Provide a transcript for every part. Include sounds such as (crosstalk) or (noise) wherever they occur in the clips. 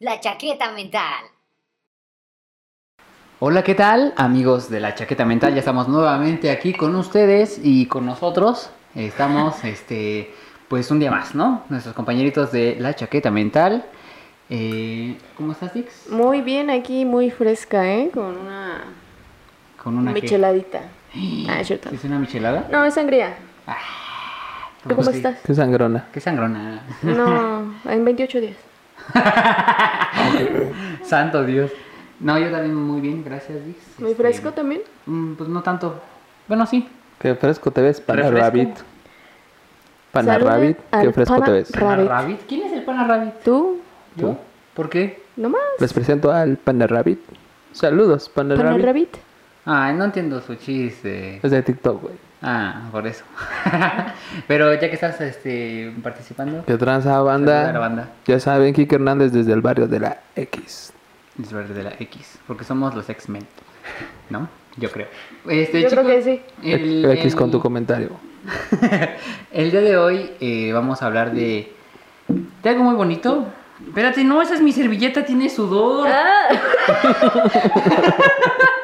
La chaqueta mental. Hola, ¿qué tal? Amigos de la chaqueta mental, ya estamos nuevamente aquí con ustedes y con nosotros. Estamos, (laughs) este, pues un día más, ¿no? Nuestros compañeritos de la chaqueta mental. Eh, ¿Cómo estás, Dix? Muy bien, aquí muy fresca, ¿eh? Con una Con una micheladita. (gasps) Ah, es cierto. ¿Es una michelada? No, es sangría. ¿Tú cómo sí. estás? Qué sangrona. Qué sangrona. No, (laughs) en 28 días. (laughs) Santo Dios. No, yo también muy bien, gracias, Dix. Muy Este, fresco también. mm, Pues no tanto. Bueno, sí. Qué fresco te ves, pana Refresco. rabbit. Pana rabbit, qué fresco pana te ves. ra- Rabbit. ¿Pana Rabbit? ¿Quién es el pana Rabbit? ¿Tú? ¿Yo? ¿Por qué? ¿Nomás? Les presento al pana rabbit. Saludos, pana, ¿Pana rabbit. rabbit? Ay, no entiendo su chiste. Es de TikTok, güey. Ah, por eso. (laughs) Pero ya que estás este, participando, Que tranza banda. banda. Ya saben, Kike Hernández desde el barrio de la X. Es verde de la X, porque somos los X-Men, ¿no? Yo creo. Este, Yo creo que sí. El, X con el- tu comentario. (laughs) el día de hoy eh, vamos a hablar de, de algo muy bonito. Espérate, no, esa es mi servilleta, tiene sudor. Ah,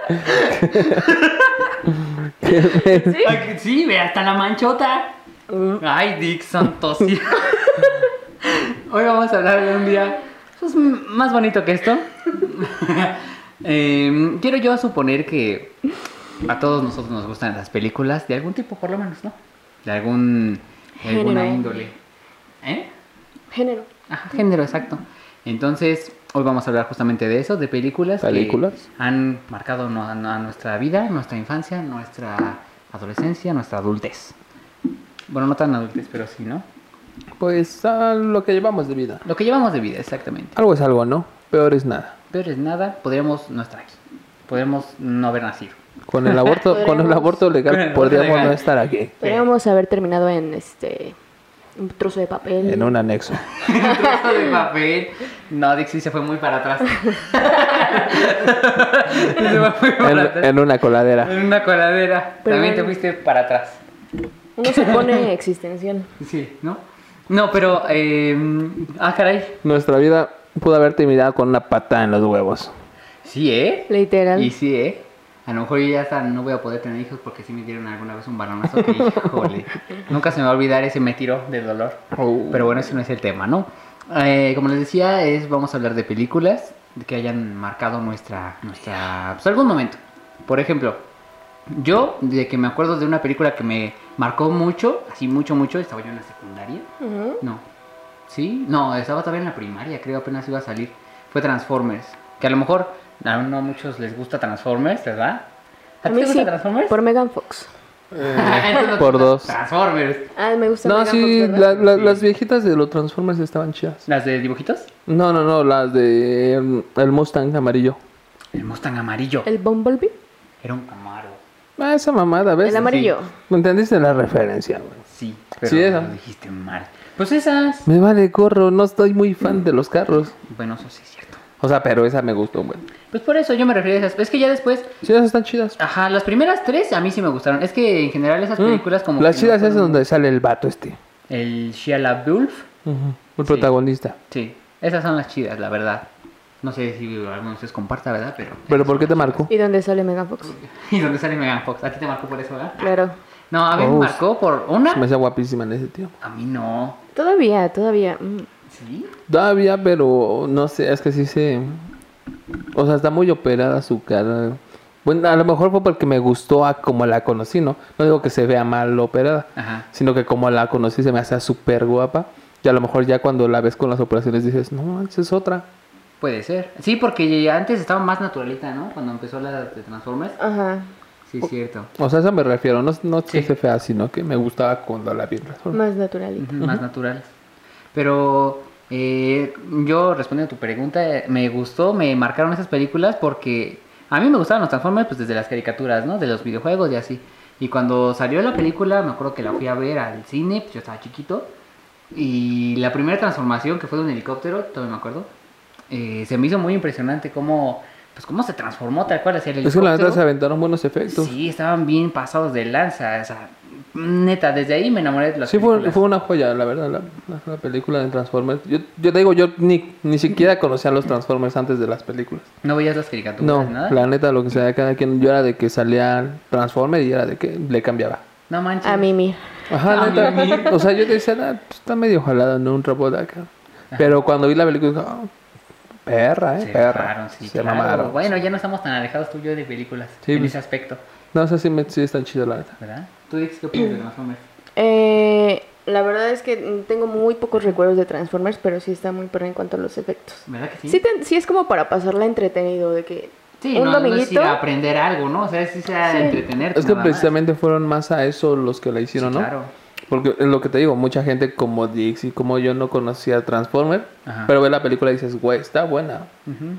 (laughs) (laughs) Que- sí, ve hasta la manchota. Ay, Dick Santos. sí. (laughs) Hoy vamos a hablar de un día pues, más bonito que esto. (laughs) Eh, quiero yo suponer que a todos nosotros nos gustan las películas de algún tipo, por lo menos, ¿no? De algún de alguna Género. índole. ¿Eh? género. Ajá, género, exacto. Entonces, hoy vamos a hablar justamente de eso, de películas, Películas. que han marcado no- no- a nuestra vida, nuestra infancia, nuestra adolescencia, nuestra adultez. Bueno, no tan adultez, pero sí, ¿no? Pues a lo que llevamos de vida. Lo que llevamos de vida, exactamente. Algo es algo, ¿no? Peor es nada. Peor es nada, podríamos no estar aquí. Podríamos no haber nacido. Con el (laughs) aborto, con el aborto legal podríamos legal. no estar aquí. Podríamos haber terminado en este. Un trozo de papel. En un anexo. Un (laughs) trozo de papel. No, Dixie se fue muy para atrás. (laughs) se fue muy para En, atrás. en una coladera. En una coladera. Pero También te fuiste para atrás. Uno se pone existencial. Sí, ¿no? No, pero... Eh, ah, caray. Nuestra vida pudo haber terminado con una patada en los huevos. Sí, ¿eh? Literal. Y sí, ¿eh? A lo mejor yo ya hasta no voy a poder tener hijos porque sí me dieron alguna vez un balonazo que, (laughs) híjole, nunca se me va a olvidar ese me tiró de dolor. Oh. Pero bueno, ese no es el tema, ¿no? Eh, como les decía, es, vamos a hablar de películas que hayan marcado nuestra, nuestra, pues algún momento. Por ejemplo, yo, de que me acuerdo de una película que me marcó mucho, así mucho, mucho, estaba yo en la secundaria. No. ¿Sí? No, estaba todavía en la primaria, creo apenas iba a salir. Fue Transformers. Que a lo mejor a no a muchos les gusta Transformers, ¿verdad? ¿A A ti mí te gusta sí, Transformers? por Megan Fox. Te (laughs) por dos. Transformers. Ah, me gusta No, Megan sí, Fox, la- ¿verdad? la- Sí. las viejitas de los Transformers estaban chidas. ¿Las de dibujitos? No, no, no, las de mm, el Mustang amarillo. El Mustang amarillo. El Bumblebee. Era un Camaro. Ah, esa mamada, ¿ves? El amarillo. ¿Me entendiste la referencia, güey? Sí, pero Sí, esa. lo dijiste mal. Pues esas. Me vale gorro, no estoy muy fan de los carros. Bueno, eso sí. O sea, pero esa me gustó, güey. Pues por eso yo me refería a esas. Es que ya después, Sí, esas están chidas. ajá, las primeras tres a mí sí me gustaron. Es que en general esas Mm, películas como... Las que chidas no es donde sale el vato este. El Shia LaBeouf. Ujú, El Sí. protagonista. Sí, esas son las chidas, la verdad. No sé si alguno de ustedes comparta, ¿verdad? Pero... ¿Pero por qué te marcó? ¿Y dónde sale Megan Fox? (laughs) ¿Y dónde sale Megan Fox? ¿A ti te marcó por eso, verdad? Claro. No, a mí me Uf. marcó por una... Me hacía guapísima en ese tiempo. A mí no. Todavía, todavía. mm. ¿Sí? Todavía, pero no sé, es que sí se... O sea, está muy operada su cara. Bueno, a lo mejor fue porque me gustó a como la conocí, ¿no? No digo que se vea mal operada, Ajá. sino que como la conocí se me hace súper guapa. Y a lo mejor ya cuando la ves con las operaciones dices, no, esa es otra. Puede ser. Sí, porque ya antes estaba más naturalita, ¿no? Cuando empezó la de Transformers. Ajá. Sí, es cierto. O sea, a eso me refiero, no, no Sí. que se fea, sino que me gustaba cuando la vi en persona. Más naturalita. Más natural. Pero eh, yo respondiendo a tu pregunta, eh, me gustó, me marcaron esas películas porque a mí me gustaban los Transformers pues desde las caricaturas, ¿no? De los videojuegos y así. Y cuando salió la película, me acuerdo que la fui a ver al cine, pues yo estaba chiquito. Y la primera transformación que fue de un helicóptero, todavía me acuerdo, eh, se me hizo muy impresionante cómo, pues cómo se transformó tal cual hacia el Es que la helicóptero. neta se aventaron buenos efectos. Sí, estaban bien pasados de lanza. O sea, neta, desde ahí me enamoré de las Sí, fue, fue una joya, la verdad, la, la- la película de Transformers. Yo, yo te digo, yo ni, ni siquiera conocía a los Transformers antes de las películas. ¿No veías las caricaturas? No, nada? la neta, lo que sea, cada quien, yo era de que salía Transformers y era de que le cambiaba. No manches. A Mimi. Ajá, Ah, neta. mira. (laughs) O sea, yo decía, ah, pues, está medio jalado, ¿no? Un robot acá. Pero cuando vi la película, dije, ah, perra, ¿eh? Se perra. mamaron, sí, Se claro. mamaron. Bueno, ya no estamos tan alejados tú y yo de películas Sí, en pues. ese aspecto, No, o sea, sí, me, sí están chidos, la neta. ¿verdad? ¿Tú Dix, qué opinas de Transformers? Eh, la verdad es que tengo muy pocos recuerdos de Transformers, pero sí está muy perra en cuanto a los efectos. ¿Verdad que sí? Sí, te- sí es como para pasarla entretenido, de que Sí, un no, no es dominguito. ir a aprender algo, ¿no? O sea, sí sea Sí. entretenerte. Es que más. precisamente fueron más a eso los que la hicieron, Sí, ¿no? Claro. Porque es lo que te digo, mucha gente como Dix y como yo no conocía Transformers, Ajá. pero ve la película y dices, güey, está buena. Ujú.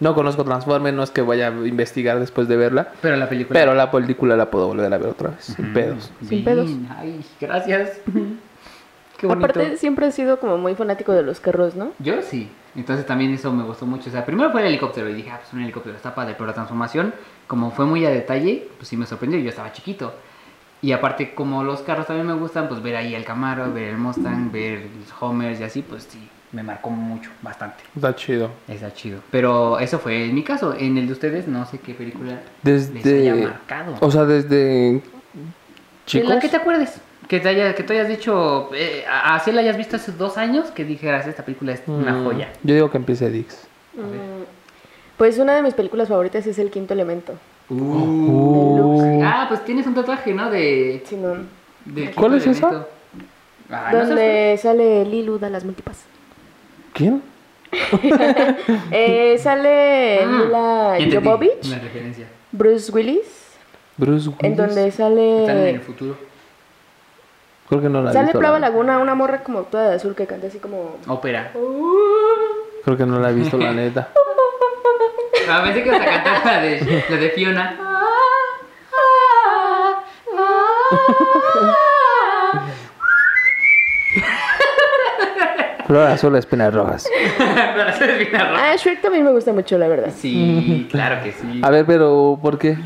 No conozco Transformers, no es que vaya a investigar después de verla, Pero la película. pero la película la puedo volver a ver otra vez, sin pedos. Sin Bien, pedos. Ay, gracias. Qué. Aparte, siempre he sido como muy fanático de los carros, ¿no? Yo sí. Entonces también eso me gustó mucho. O sea, primero fue el helicóptero y dije, ah, pues un helicóptero está padre. Pero la transformación, como fue muy a detalle, pues sí me sorprendió. Yo estaba chiquito. Y aparte, como los carros también me gustan, pues ver ahí el Camaro, ver el Mustang, ver los Homers y así, pues sí, me marcó mucho, bastante. Está chido. Está chido. Pero eso fue en mi caso. En el de ustedes, no sé qué película Desde... les haya marcado. O sea, desde... De Chicos. la que te acuerdes. Que te, haya, que tú hayas dicho, eh, así la hayas visto hace dos años, que dijeras, esta película es una Mm, joya. Yo digo que empiece Dix. Mm, Pues una de mis películas favoritas es El Quinto Elemento. Uh. Ah, pues tienes un tatuaje, ¿no? De. Simón. de ¿Cuál Quinto es esa? Elemento. Ah, ¿no sabes donde sale Lilu da las multipas. ¿Quién? (laughs) Eh, sale? Mila Ah, Jovovich, Una referencia. Bruce Willis, Bruce Willis. en donde Están en el sale futuro. Creo que no la he sale la- Laguna, una morra como toda de azul que canta así como Ópera. Creo que no la he visto, la neta. (laughs) A veces que vas a cantar la de, la de Fiona. (laughs) Flor azul, espinas rojas. Para hacer bien arroz. Ah, Shrek también me gusta mucho, la verdad. Sí, (laughs) claro que sí. A ver, pero ¿por qué?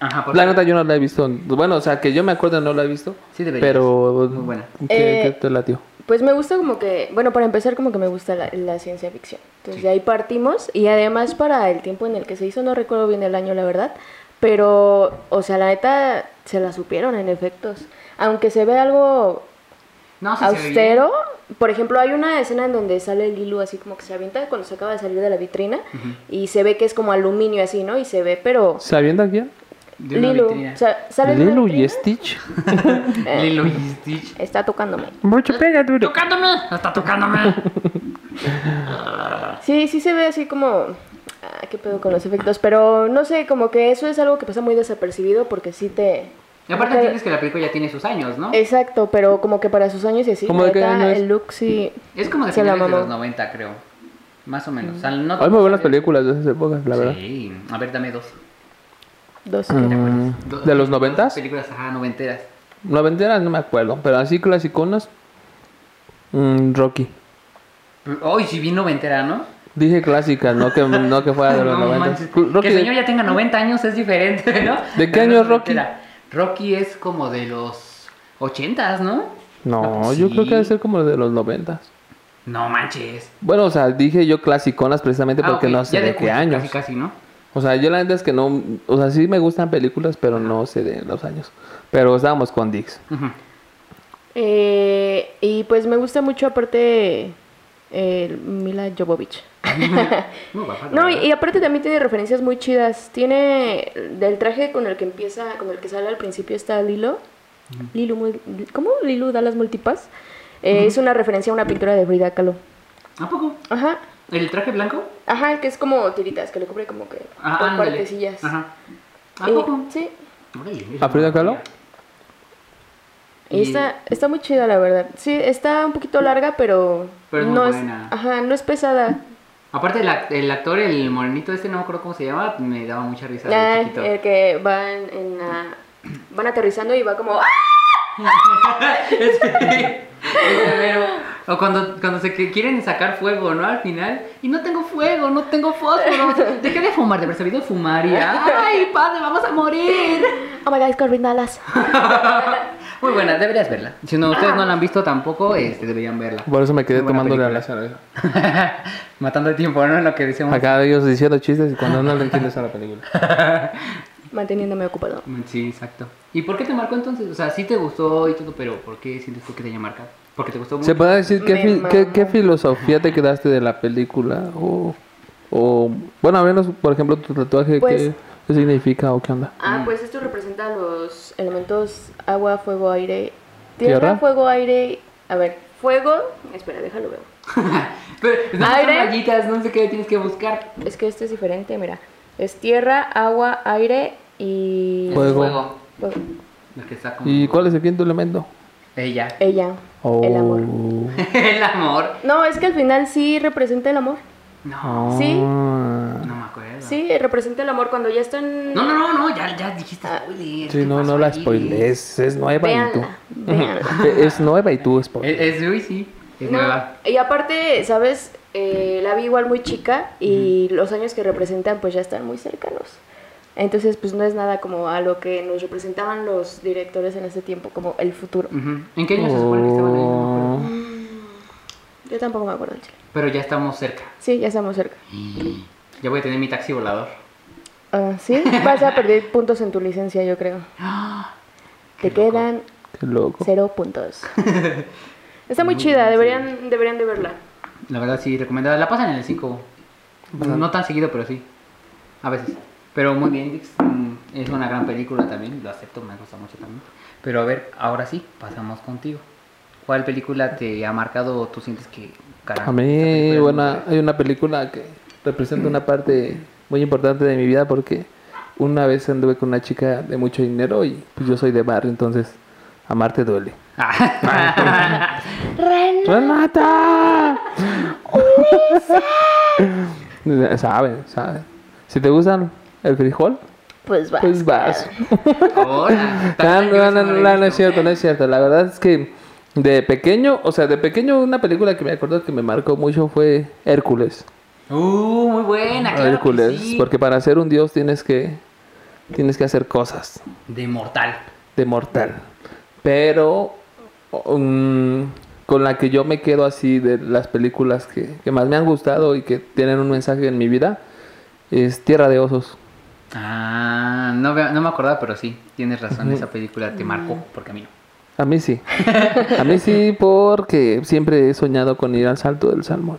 Ajá, por La neta yo no la he visto. Bueno, o sea, que yo me acuerdo no la he visto. Sí deberías. Pero... Muy buena. ¿Qué, Eh, qué te latió? Pues me gusta como que, bueno, para empezar como que me gusta la, la ciencia ficción. Entonces de ahí partimos y además para el tiempo en el que se hizo, no recuerdo bien el año la verdad, pero, o sea, la neta se la supieron en efectos. Aunque se ve algo No, sí austero, por ejemplo, hay una escena en donde sale Lilu así como que se avienta cuando se acaba de salir de la vitrina y se ve que es como aluminio así, ¿no? Y se ve, pero... ¿Se avienta quién? Vitrina. o sea, sale Lilo y Stitch. (laughs) Lilo y Stitch. Está tocándome. Mucho pega duro. ¡Tocándome! ¡Está tocándome! (laughs) Sí, sí se ve así como... Ah, qué pedo con los efectos, pero no sé, como que eso es algo que pasa muy desapercibido porque sí te... Y aparte como que- entiendes que la película ya tiene sus años, ¿no? Exacto, pero como que para sus años y así, ¿Cómo la de qué año es? el look sí... Es como de la finales de los 90, creo. Más o menos. O sea, no Hay muy buenas películas de esas épocas, la verdad. Sí. A ver, dame dos. Dos. Mm, Dos- ¿De los noventas? Películas, ajá, noventeras. Noventeras no me acuerdo, pero así clasiconas. Mm, Rocky. Hoy sí vi noventera, ¿no? Dije clásicas, no que, no que fuera de (laughs) los No noventas. manches. Rocky Que el señor ya tenga 90 años es diferente, ¿no? ¿De qué Pero año no es Rocky? noventera. Rocky es como de los 80s, ¿no? No, pues yo sí. creo que debe ser como de los noventas. No manches. Bueno, o sea, dije yo clasiconas precisamente Ah, porque no sé ya de qué culto, años. Casi, casi, ¿no? O sea, yo la neta es que no, o sea, sí me gustan películas, pero no sé de los años. Pero estábamos con Dix. Eh, y pues me gusta mucho aparte eh, Mila Jovovich. (laughs) No, y, aparte también tiene referencias muy chidas. Tiene del traje con el que empieza, con el que sale al principio está Lilo. Lilo, muy- ¿cómo? Lilo da las multipas. Eh, Es una referencia a una pintura de Frida Kahlo. ¿A poco? Ajá. ¿El traje blanco? Ajá, que es como tiritas, que le cubre como que Ah, ándale. partecillas. Ajá. ¿A Y- poco? sí. ¿A Frida Kahlo? Y Y- está, está muy chida, la verdad. Sí, está un poquito larga, pero, Pero es muy no buena. es, ajá, no es pesada. Aparte, el, act- el actor, el morenito este, no me acuerdo cómo se llama, me daba mucha risa Ah, de chiquito. el que van en la- van aterrizando y va como ¡ah! (laughs) O cuando, cuando se quieren sacar fuego, ¿no? Al final. Y no tengo fuego, no tengo fósforo. Dejé de fumar, de haber sabido fumar. Y, (laughs) ay, padre, vamos a morir. Oh my god, Corbin Dallas. (laughs) Muy buena, deberías verla. Si no, ustedes no la han visto tampoco, este, deberían verla. Por eso me quedé tomándole a la película. cerveza. (laughs) Matando el tiempo, ¿no? En lo que decimos. Acá ellos diciendo chistes y cuando no le entiendes a la película. (laughs) Manteniéndome ocupado. Sí, exacto. ¿Y por qué te marcó entonces? O sea, sí te gustó y todo, pero ¿por qué sientes tú que te haya marcado? Porque te gustó mucho. ¿Se puede decir qué, fi- qué, qué filosofía te quedaste de la película? O, o bueno, a menos, por ejemplo, tu tatuaje, Pues- ¿qué, qué significa o qué onda? Ah, pues esto representa los elementos agua, fuego, aire. Tierra, ¿Tierra? fuego, aire. A ver, fuego. Espera, déjalo ver. (laughs) Pero Aire. rayitas, no sé qué tienes que buscar. Es que este es diferente, mira. Es tierra, agua, aire y. Fuego. fuego. Lo que está como... ¿Y cuál es el quinto elemento? Ella. Ella. Oh. El amor. (laughs) el amor. No, es que al final sí representa el amor. No, Sí. No me acuerdo. Sí, representa el amor cuando ya están. No, no, no, no, ya, ya dijiste Ah. spoiler. Sí, ¿qué no, no la spoilees. Es nueva y tú. (laughs) Es nueva y tú spoiler. Es, uy, sí, es No, nueva. y aparte, ¿sabes? Eh, la vi igual muy chica y los años que representan pues ya están muy cercanos. Entonces pues no es nada como a lo que nos representaban los directores en ese tiempo, como el futuro. ¿En qué año se supone que estaban ahí? Yo tampoco me acuerdo el chile. Pero ya estamos cerca. Sí, ya estamos cerca. Ya voy a tener mi taxi volador. Ah, sí, vas a perder (laughs) puntos en tu licencia, yo creo. (gasps) Te loco. quedan Qué loco. cero puntos. (laughs) Está muy chida, deberían, deberían de verla. La verdad sí, recomendada. La pasan en el 5. No tan seguido, pero sí. A veces. Pero muy bien, Dix. Mm, Es una gran película también. Lo acepto, me gusta mucho también. Pero a ver, ahora sí, pasamos contigo. ¿Cuál película te ha marcado o tú sientes que... carajo, A mí, bueno, hay una película que representa una parte muy importante de mi vida porque una vez anduve con una chica de mucho dinero y pues yo soy de barrio, entonces amarte duele. Ah. (laughs) ¡Renata! Saben, (laughs) saben. Si te gustan el frijol, Pues vas. pues vas. Hola. (laughs) No, no, no, no, no es cierto, no es cierto. La verdad es que de pequeño, o sea, de pequeño una película que me acuerdo que me marcó mucho fue Hércules. Uh, muy buena, claro Hércules, que sí. porque para ser un dios tienes que tienes que hacer cosas De mortal. de mortal. Pero um, con la que yo me quedo así de las películas que, que más me han gustado y que tienen un mensaje en mi vida es Tierra de Osos. Ah, no, veo- no me acordaba, pero sí, tienes razón, esa película te marcó, porque a mí no. A mí sí. A mí sí porque siempre he soñado con ir al salto del salmón.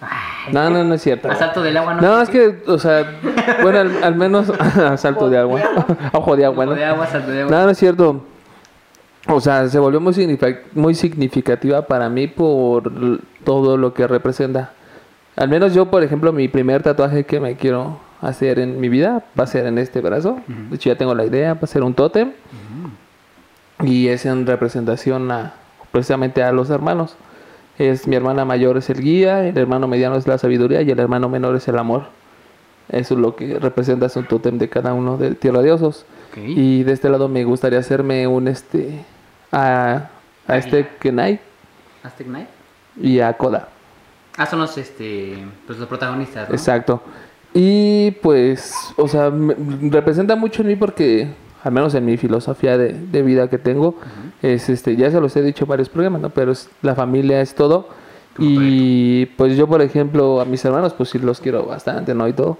Ay, No, no, no es cierto. a salto del agua no. No, es que, o sea, bueno, al, al menos (laughs) (laughs) a salto de agua. Ojo de agua, (laughs) Ojo ¿no? de agua, salto de agua. No, no es cierto. O sea, se volvió muy, muy significativa para mí por todo lo que representa. Al menos yo, por ejemplo, mi primer tatuaje que me quiero hacer en mi vida va a ser en este brazo. De hecho, ya tengo la idea, va a ser un tótem. Y es en representación a precisamente a los hermanos. Es mi hermana mayor es el guía, el hermano mediano es la sabiduría y el hermano menor es el amor. Eso es lo que representa es un tótem de cada uno de Tierra de Osos. Y de este lado me gustaría hacerme un este a, a este Kenai Aztec Knight. y a Koda. Ah, son los, este, pues los protagonistas, ¿no? Exacto. Y pues, o sea, me- representa mucho en mí porque, al menos en mi filosofía de, de vida que tengo, es este, ya se los he dicho en varios programas, ¿no? Pero es- la familia es todo. Y pues yo, por ejemplo, a mis hermanos, pues sí los quiero bastante, ¿no? Y todo.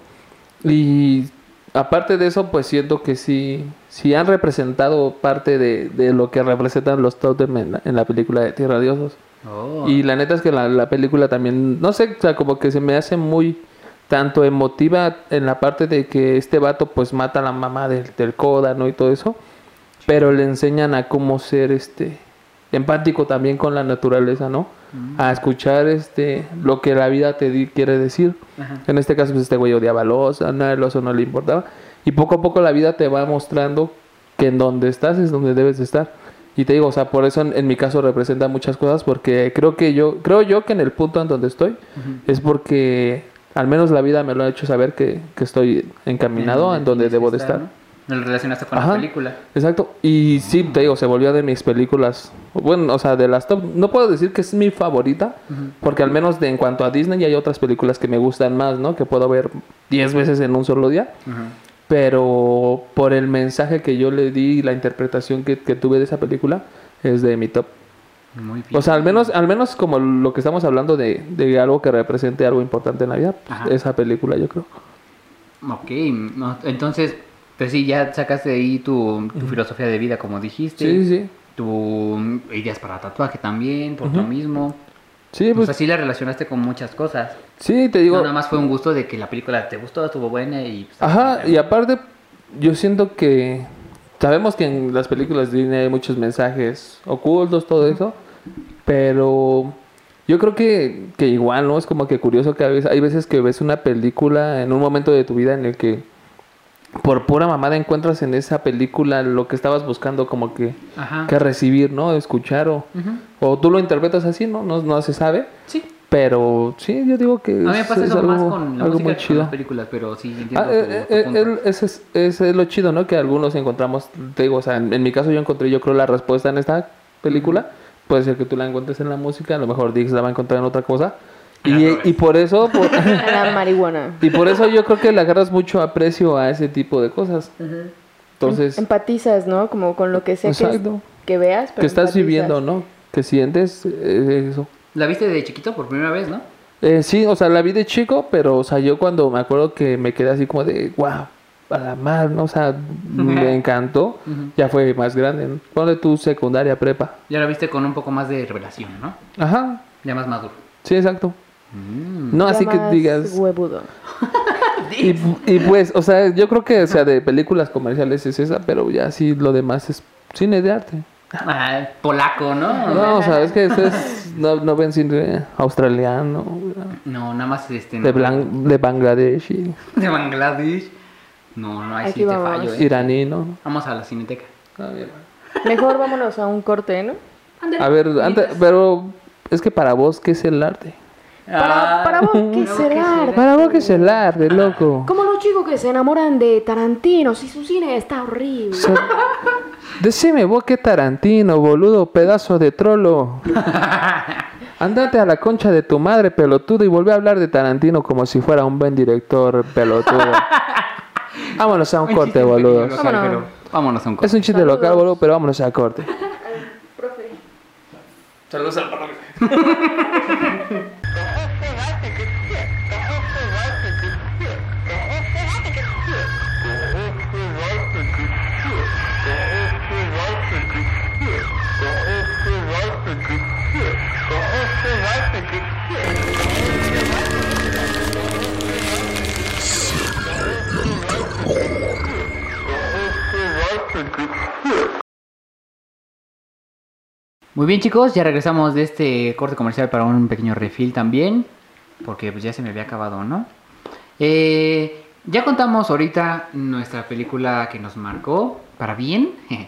Y aparte de eso, pues siento que sí, sí han representado parte de, de lo que representan los totem en la, en la película de Tierra de Osos. Oh. Y la neta es que la, la película también, no sé, o sea, como que se me hace muy tanto emotiva en la parte de que este vato pues mata a la mamá del, del Koda, ¿no? Y todo eso. Pero le enseñan a cómo ser este empático también con la naturaleza, ¿no? A escuchar este lo que la vida te di- quiere decir. En este caso, pues este güey odiaba al oso, nada el oso no le importaba. Y poco a poco la vida te va mostrando que en donde estás es donde debes de estar. Y te digo, o sea, por eso en, en mi caso representa muchas cosas, porque creo que yo, creo yo que en el punto en donde estoy, es porque al menos la vida me lo ha hecho saber que, que estoy encaminado en donde debo de estar. ¿no? Me lo relacionaste con Ajá. la película. Exacto. Y sí, te digo, se volvió de mis películas. Bueno, o sea, de las top. No puedo decir que es mi favorita, porque al menos de, en cuanto a Disney hay otras películas que me gustan más, ¿no? Que puedo ver 10 veces en un solo día. Ajá. pero por el mensaje que yo le di y la interpretación que, que tuve de esa película, es de mi top. Muy bien. O sea, al menos, al menos como lo que estamos hablando de, de algo que represente algo importante en la vida, pues, esa película yo creo. Ok, no, entonces, pues sí, ya sacaste ahí tu, tu filosofía de vida, como dijiste. Sí, sí, sí. Tu ideas para tatuaje también, por Ujú. lo mismo. Sí, Pues pues, así la relacionaste con muchas cosas. sí, te digo. no, nada más fue un gusto de que la película te gustó, estuvo buena y... pues, Ajá, y aparte, yo siento que sabemos que en las películas de Disney hay muchos mensajes ocultos, todo eso, pero yo creo que, que igual, ¿no? Es como que curioso que a veces, hay veces que ves una película en un momento de tu vida en el que por pura mamada encuentras en esa película lo que estabas buscando como que, Ajá. que recibir, ¿no? Escuchar o, o tú lo interpretas así, ¿no? No, no se sabe, Sí. pero sí, yo digo que A mí me pasa es eso más con la algo música que con las películas, pero sí entiendo Ah, tu- eh, tu eh, punto. ese, es, ese es lo chido, ¿no? Que algunos encontramos, te digo, o sea, en, en mi caso yo encontré, yo creo, la respuesta en esta película. Puede ser que tú la encuentres en la música, a lo mejor Dix la va a encontrar en otra cosa. Y, y por eso, por- (laughs) La marihuana. y por eso yo creo que le agarras mucho aprecio a ese tipo de cosas. Entonces, Empatizas, ¿no? Como con lo que sea que, Exacto. que veas. pero que estás empatizas. viviendo, ¿no? Que sientes eh, eso. La viste de chiquito por primera vez, ¿no? Eh, sí, o sea, la vi de chico, pero, o sea, yo cuando me acuerdo que me quedé así como de, wow, a la mar, ¿no? O sea, me encantó. Ya fue más grande, ¿no? Ponle tu secundaria, prepa. Ya la viste con un poco más de revelación, ¿no? Ajá, Ya más maduro. sí, exacto. Mm. No Ya así que digas... Huevudo. (laughs) Y, y pues, o sea, yo creo que, o sea, de películas comerciales es esa, pero ya sí lo demás es cine de arte. Ah, polaco, ¿no? No, o sea, es que eso es, (laughs) no, no ven cine australiano, No, nada más este. de, no. De Bangladesh y De Bangladesh. No, no, ahí Aquí sí te vamos. fallo, ¿eh? iraní, ¿no? Vamos a la cineteca. Mejor vámonos a un corte, ¿no? A ver, antes, pero es que para vos, ¿qué es el arte? Para, Ah, para vos, ¿qué no, será? Para vos, ¿qué es el arte, loco? Como los chicos que se enamoran de Tarantino, si su cine está horrible. O sea, decime vos qué Tarantino, boludo, pedazo de trolo. (laughs) Andate a la concha de tu madre, pelotudo, y volví a hablar de Tarantino como si fuera un buen director, pelotudo. (laughs) Vámonos a un Un corte, local, Vámonos. pero Vámonos a un corte. Es un chiste Saludos. local, boludo, pero vámonos a corte. Saludos al (laughs) Muy bien chicos, ya regresamos de este corte comercial para un pequeño refill también, porque pues ya se me había acabado, ¿no? Eh, ya contamos ahorita nuestra película que nos marcó para bien, (laughs)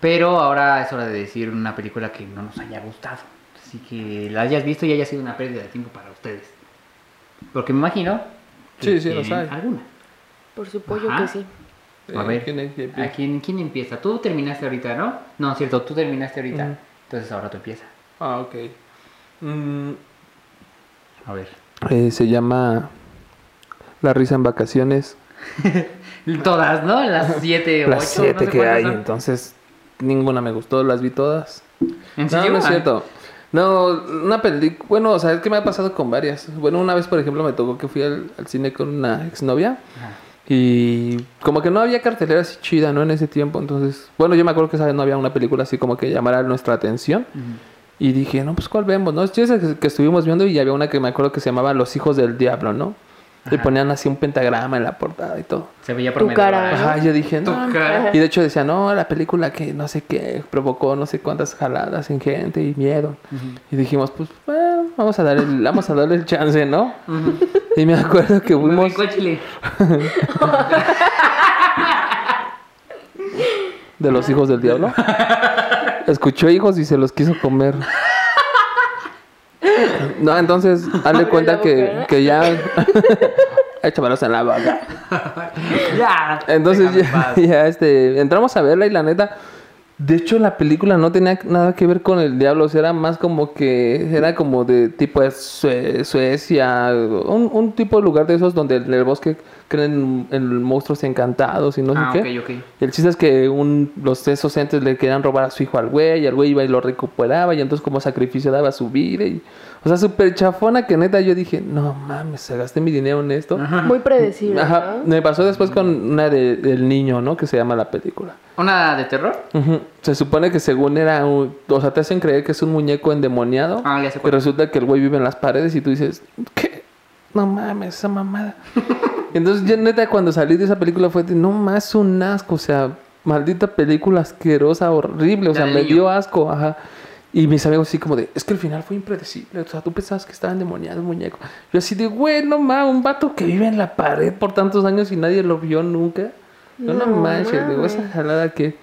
pero ahora es hora de decir una película que no nos haya gustado, así que la hayas visto y haya sido una pérdida de tiempo para ustedes, porque me imagino que Sí, sí, lo tienen sabe. alguna. Por supuesto que sí. A ver, ¿quién es? ¿a quién, quién empieza? Tú terminaste ahorita, ¿no? No, cierto, tú terminaste ahorita, entonces ahora tú empiezas. Ah, ok. Mm, A ver. eh, se llama La risa en vacaciones. (laughs) Todas, ¿no? Las siete o Las ocho. siete no sé que hay, son. entonces ninguna me gustó, las vi todas. ¿En No, serio? no es Ah, cierto. No, una película, bueno, o sea, es que me ha pasado con varias. Bueno, una vez, por ejemplo, me tocó que fui al, al cine con una exnovia Ajá. Y como que no había cartelera así chida, ¿no? En ese tiempo, entonces, bueno, yo me acuerdo que esa vez no había una película así como que llamara nuestra atención. Y dije, no, pues ¿cuál vemos? ¿No? Que, que estuvimos viendo y había una que me acuerdo que se llamaba Los Hijos del Diablo, ¿no? Y Ajá. ponían así un pentagrama en la portada y todo. Se veía Tu prometedora. cara. Ajá, yo dije, Tu no. cara. Y de hecho decía, no, la película que no sé qué provocó no sé cuántas jaladas en gente y miedo. Y dijimos, pues, bueno, vamos a darle, el- (laughs) vamos a darle el chance, ¿no? Y me acuerdo que fuimos, (laughs) de los hijos del diablo. (laughs) Escuchó hijos y se los quiso comer. No, entonces, hazle cuenta que, boca. que ya... (laughs) Échamelos en la boca. ya. Entonces ya, este, entramos a verla y la neta, de hecho la película no tenía nada que ver con el diablo, o sea, era más como que, era como de tipo de Sue- Suecia, un, un tipo de lugar de esos donde el bosque creen en monstruos encantados y no Ah, sé qué. ok, ok. El chiste es que un, los esos entes le querían robar a su hijo al güey, y el güey iba y lo recuperaba, y entonces como sacrificio daba su vida. Y, o sea, súper chafona que neta yo dije, no mames, se gasté mi dinero en esto. Muy predecible, Ajá, ¿no? me pasó después con una de, del niño, ¿no? Que se llama la película. ¿Una de terror? Se supone que según era un... O sea, te hacen creer que es un muñeco endemoniado. Ah, ya que cuál. resulta que el güey vive en las paredes y tú dices, ¿qué? No mames, esa mamada. (laughs) Entonces yo neta cuando salí de esa película fue de, no más un asco, o sea, maldita película asquerosa, horrible, o sea, me dio asco, ajá. Y mis amigos así como de, es que el final fue impredecible, o sea, tú pensabas que estaba endemoniado el muñeco. Yo así de, güey, no mames, un vato que vive en la pared por tantos años y nadie lo vio nunca. No, no, manches, digo, esa jalada que...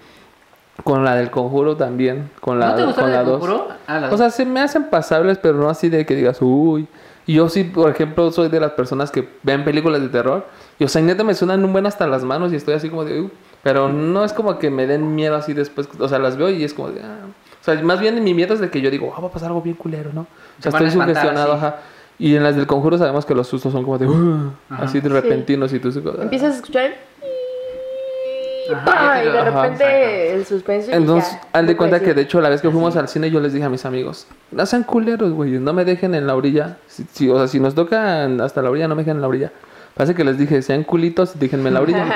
Con la del conjuro también, con la, ¿No te con la la del dos. Conjuro? Ah, la O sea, se me hacen pasables, pero no así de que digas, uy. Yo sí, por ejemplo, soy de las personas que ven películas de terror. Y o sea, neta me suenan un buen hasta las manos y estoy así como de, "Uh", pero no es como que me den miedo así después. O sea, las veo y es como de, ah. O sea, más bien mi miedo es de que yo digo, ah, va a pasar algo bien culero, ¿no? O sea, estoy sugestionado, ajá. Y en las del conjuro sabemos que los sustos son como de, "Uh", así de Sí. repentinos y tú "Ah". Empiezas a escuchar. Ajá, y de Ajá. repente el suspenso y Entonces, ya, haz de cuenta que de hecho la vez que fuimos al cine yo les dije a mis amigos, no sean culeros, güey, no me dejen en la orilla. Si, si- o sea, si nos tocan hasta la orilla, no me dejen en la orilla. Parece que les dije, sean culitos, déjenme en la orilla.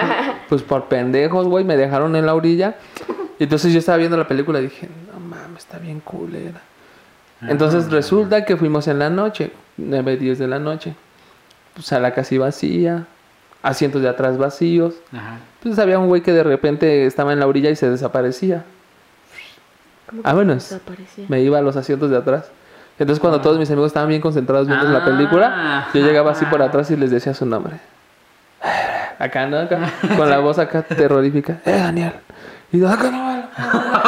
(laughs) pues por pendejos, güey, me dejaron en la orilla. Y entonces yo estaba viendo la película y dije, no mames, está bien culera. Entonces resulta que fuimos en la noche, 9, 10 de la noche. Pues sala casi vacía, asientos de atrás vacíos. Ajá. Pues había un güey que de repente estaba en la orilla y se desaparecía. ¿Cómo que Vámonos. desaparecía? Me iba a los asientos de atrás. Entonces cuando todos mis amigos estaban bien concentrados viendo la Ah. película, yo llegaba así por atrás y les decía su nombre. Acá, ¿no? Acá, con la (laughs) voz acá terrorífica. ¡Eh, Daniel! Y yo, acá no, (laughs)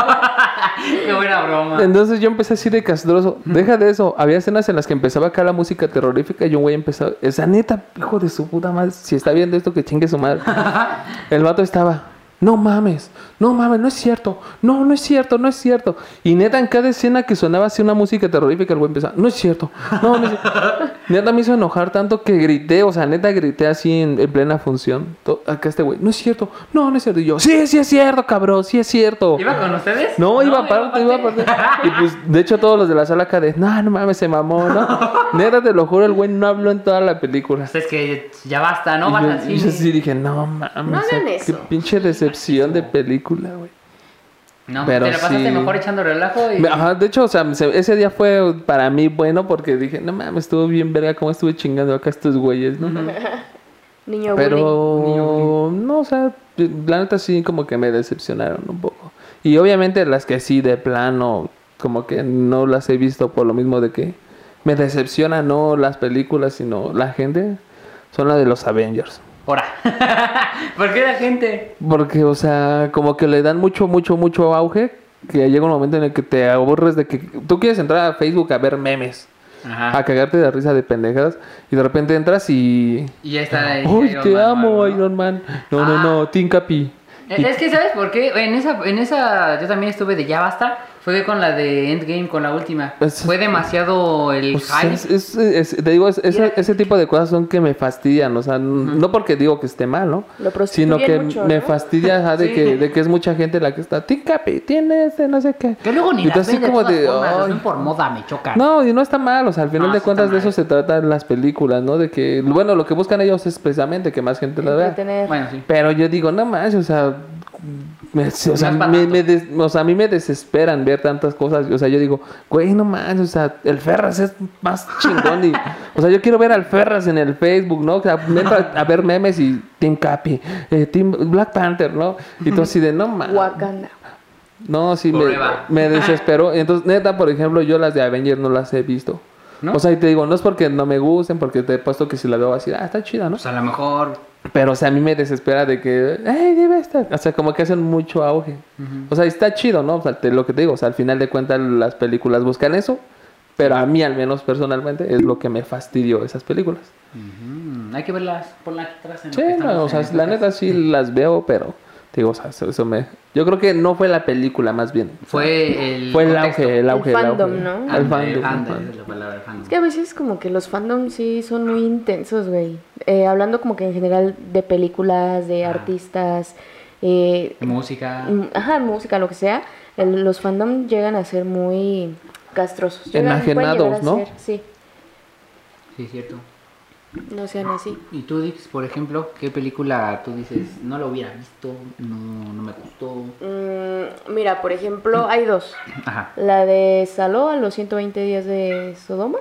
buena broma. Entonces yo empecé así de castroso. Deja de eso. Había escenas en las que empezaba acá la música terrorífica y un güey empezaba. Esa neta, hijo de su puta madre. Si está viendo esto, que chingue su madre. (laughs) El vato estaba. No mames, no mames, no es cierto, no, no es cierto, no es cierto. Y neta, en cada escena que sonaba así una música terrorífica, el güey empezaba, no es cierto, no, no es cierto. (laughs) Neta me hizo enojar tanto que grité, o sea, neta grité así en, en plena función. Acá este güey, no es cierto, no, no es cierto. Y yo, sí, sí es cierto, cabrón, sí es cierto. ¿Iba con ustedes? No, iba aparte, iba aparte. Y pues, de hecho, todos los de la sala acá de, no, no mames, se mamó, ¿no? (laughs) Neta, te lo juro, el güey no habló en toda la película. Pues es que ya basta, ¿no? y Vas yo, yo sí dije, no mames, No hagan qué eso. pinche decepción de película, güey. No, Pero te la pasaste sí. mejor echando relajo y... Ajá, de hecho, o sea, se- ese día fue para mí bueno porque dije, no mames, estuvo bien verga cómo estuve chingando acá estos güeyes, ¿no? (laughs) Niño bullying. Pero, no, o sea, la neta sí como que me decepcionaron un poco. Y obviamente las que sí de plano, como que no las he visto por lo mismo de que me decepciona no las películas, sino la gente, son las de los Avengers. Ahora. (laughs) ¿Por qué la gente? Porque, o sea, como que le dan mucho, mucho, mucho auge, que llega un momento en el que te aburres de que tú quieres entrar a Facebook a ver memes, Ajá. a cagarte de risa de pendejadas, y de repente entras y... Y ya está ahí ¡Uy, Iron te Man amo. Iron Man! No, no, Ah. no, Capi. Eh, Es que, ¿sabes por qué? En esa, en esa, yo también estuve de ya basta. Fue con la de Endgame, con la última. Es- Fue demasiado el Pues hype. es- es- es- te digo, es- ese, tipo de cosas son que me fastidian, o sea, no porque digo que esté mal, ¿no? Lo Sino que mucho, me ¿no? fastidia ajá, de, (laughs) Sí. que, de que es mucha gente la que está, Team Capi, tiene este, no sé qué. Que luego ni Y tú las de como de, ven por moda, me chocan. No, y no está mal, o sea, al final No, de cuentas de eso se tratan las películas, ¿no? De que, bueno, lo que buscan ellos es precisamente que más gente la vea. Bueno, sí. Pero yo digo, no más, o sea, me, o sea, me- me des- o sea, a mí me desesperan ver tantas cosas. O sea, yo digo, güey, no más, o sea, el Ferras es más chingón. Y, o sea, yo quiero ver al Ferras en el Facebook, ¿no? O sea, a, a ver memes y Team Capi, eh, Team Black Panther, ¿no? Y tú así de, no más. Wakanda. No, sí, me, me desesperó. Entonces, neta, por ejemplo, yo las de Avengers no las he visto. ¿No? O sea, y te digo, no es porque no me gusten, porque te he puesto que si la veo así, ah, está chida, ¿no? Pues a lo mejor. Pero, o sea, a mí me desespera de que, hey, debe estar. O sea, como que hacen mucho auge. O sea, está chido, ¿no? O sea, te- lo que te digo, o sea, al final de cuentas las películas buscan eso. Pero a mí, al menos personalmente, es lo que me fastidió esas películas. hay que verlas por aquí atrás. En Sí, no, o sea, la neta sí las veo, pero, digo, o sea, eso, eso me... Yo creo que no fue la película, más bien. Fue el. Fue el contexto. auge, el auge, el, fandom, auge. ¿no? El fandom. el es la palabra. del fandom. Es que a veces como que los fandoms sí son muy intensos, güey. Eh, hablando como que en general de películas, de Ah. artistas, eh, Música. mm, ajá, música, lo que sea, el- los fandoms llegan a ser muy castrosos. Llegan- pueden Enajenados, llegar a ¿no? ser, sí, Sí, cierto. No sean así. Y tú, Dix, por ejemplo, ¿qué película tú dices, no lo hubiera visto, no, no me gustó? Mm, mira, por ejemplo, hay dos. Ajá, La de Saló a los 120 días de Sodoma,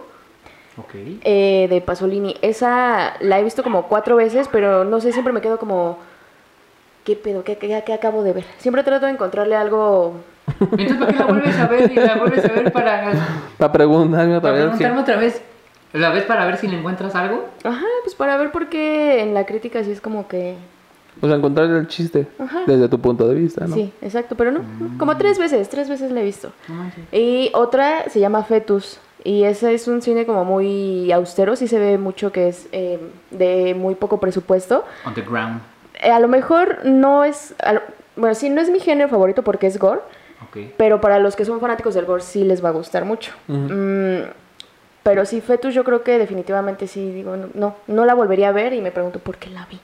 ok. eh, de Pasolini. Esa la he visto como cuatro veces, pero no sé, siempre me quedo como... ¿Qué pedo? ¿Qué, qué, qué acabo de ver? Siempre trato de encontrarle algo... Entonces, ¿para qué la vuelves a ver y la vuelves a ver para, (laughs) Para preguntarme otra para vez. preguntarme otra vez? ¿La ves para ver si le encuentras algo? Ajá, pues para ver por qué en la crítica sí es como que... O sea, encontrarle el chiste Ajá. desde tu punto de vista, ¿no? Sí, exacto, pero no. Como tres veces, tres veces la he visto. No manches. Y otra se llama Fetus. Y ese es un cine como muy austero, sí se ve mucho que es eh, de muy poco presupuesto. On the ground. Eh, a lo mejor no es... lo- bueno, sí, no es mi género favorito porque es gore, Ok. pero para los que son fanáticos del gore sí les va a gustar mucho. Mm, pero sí, Fetus yo creo que definitivamente sí, digo, no, no, no la volvería a ver y me pregunto por qué la vi.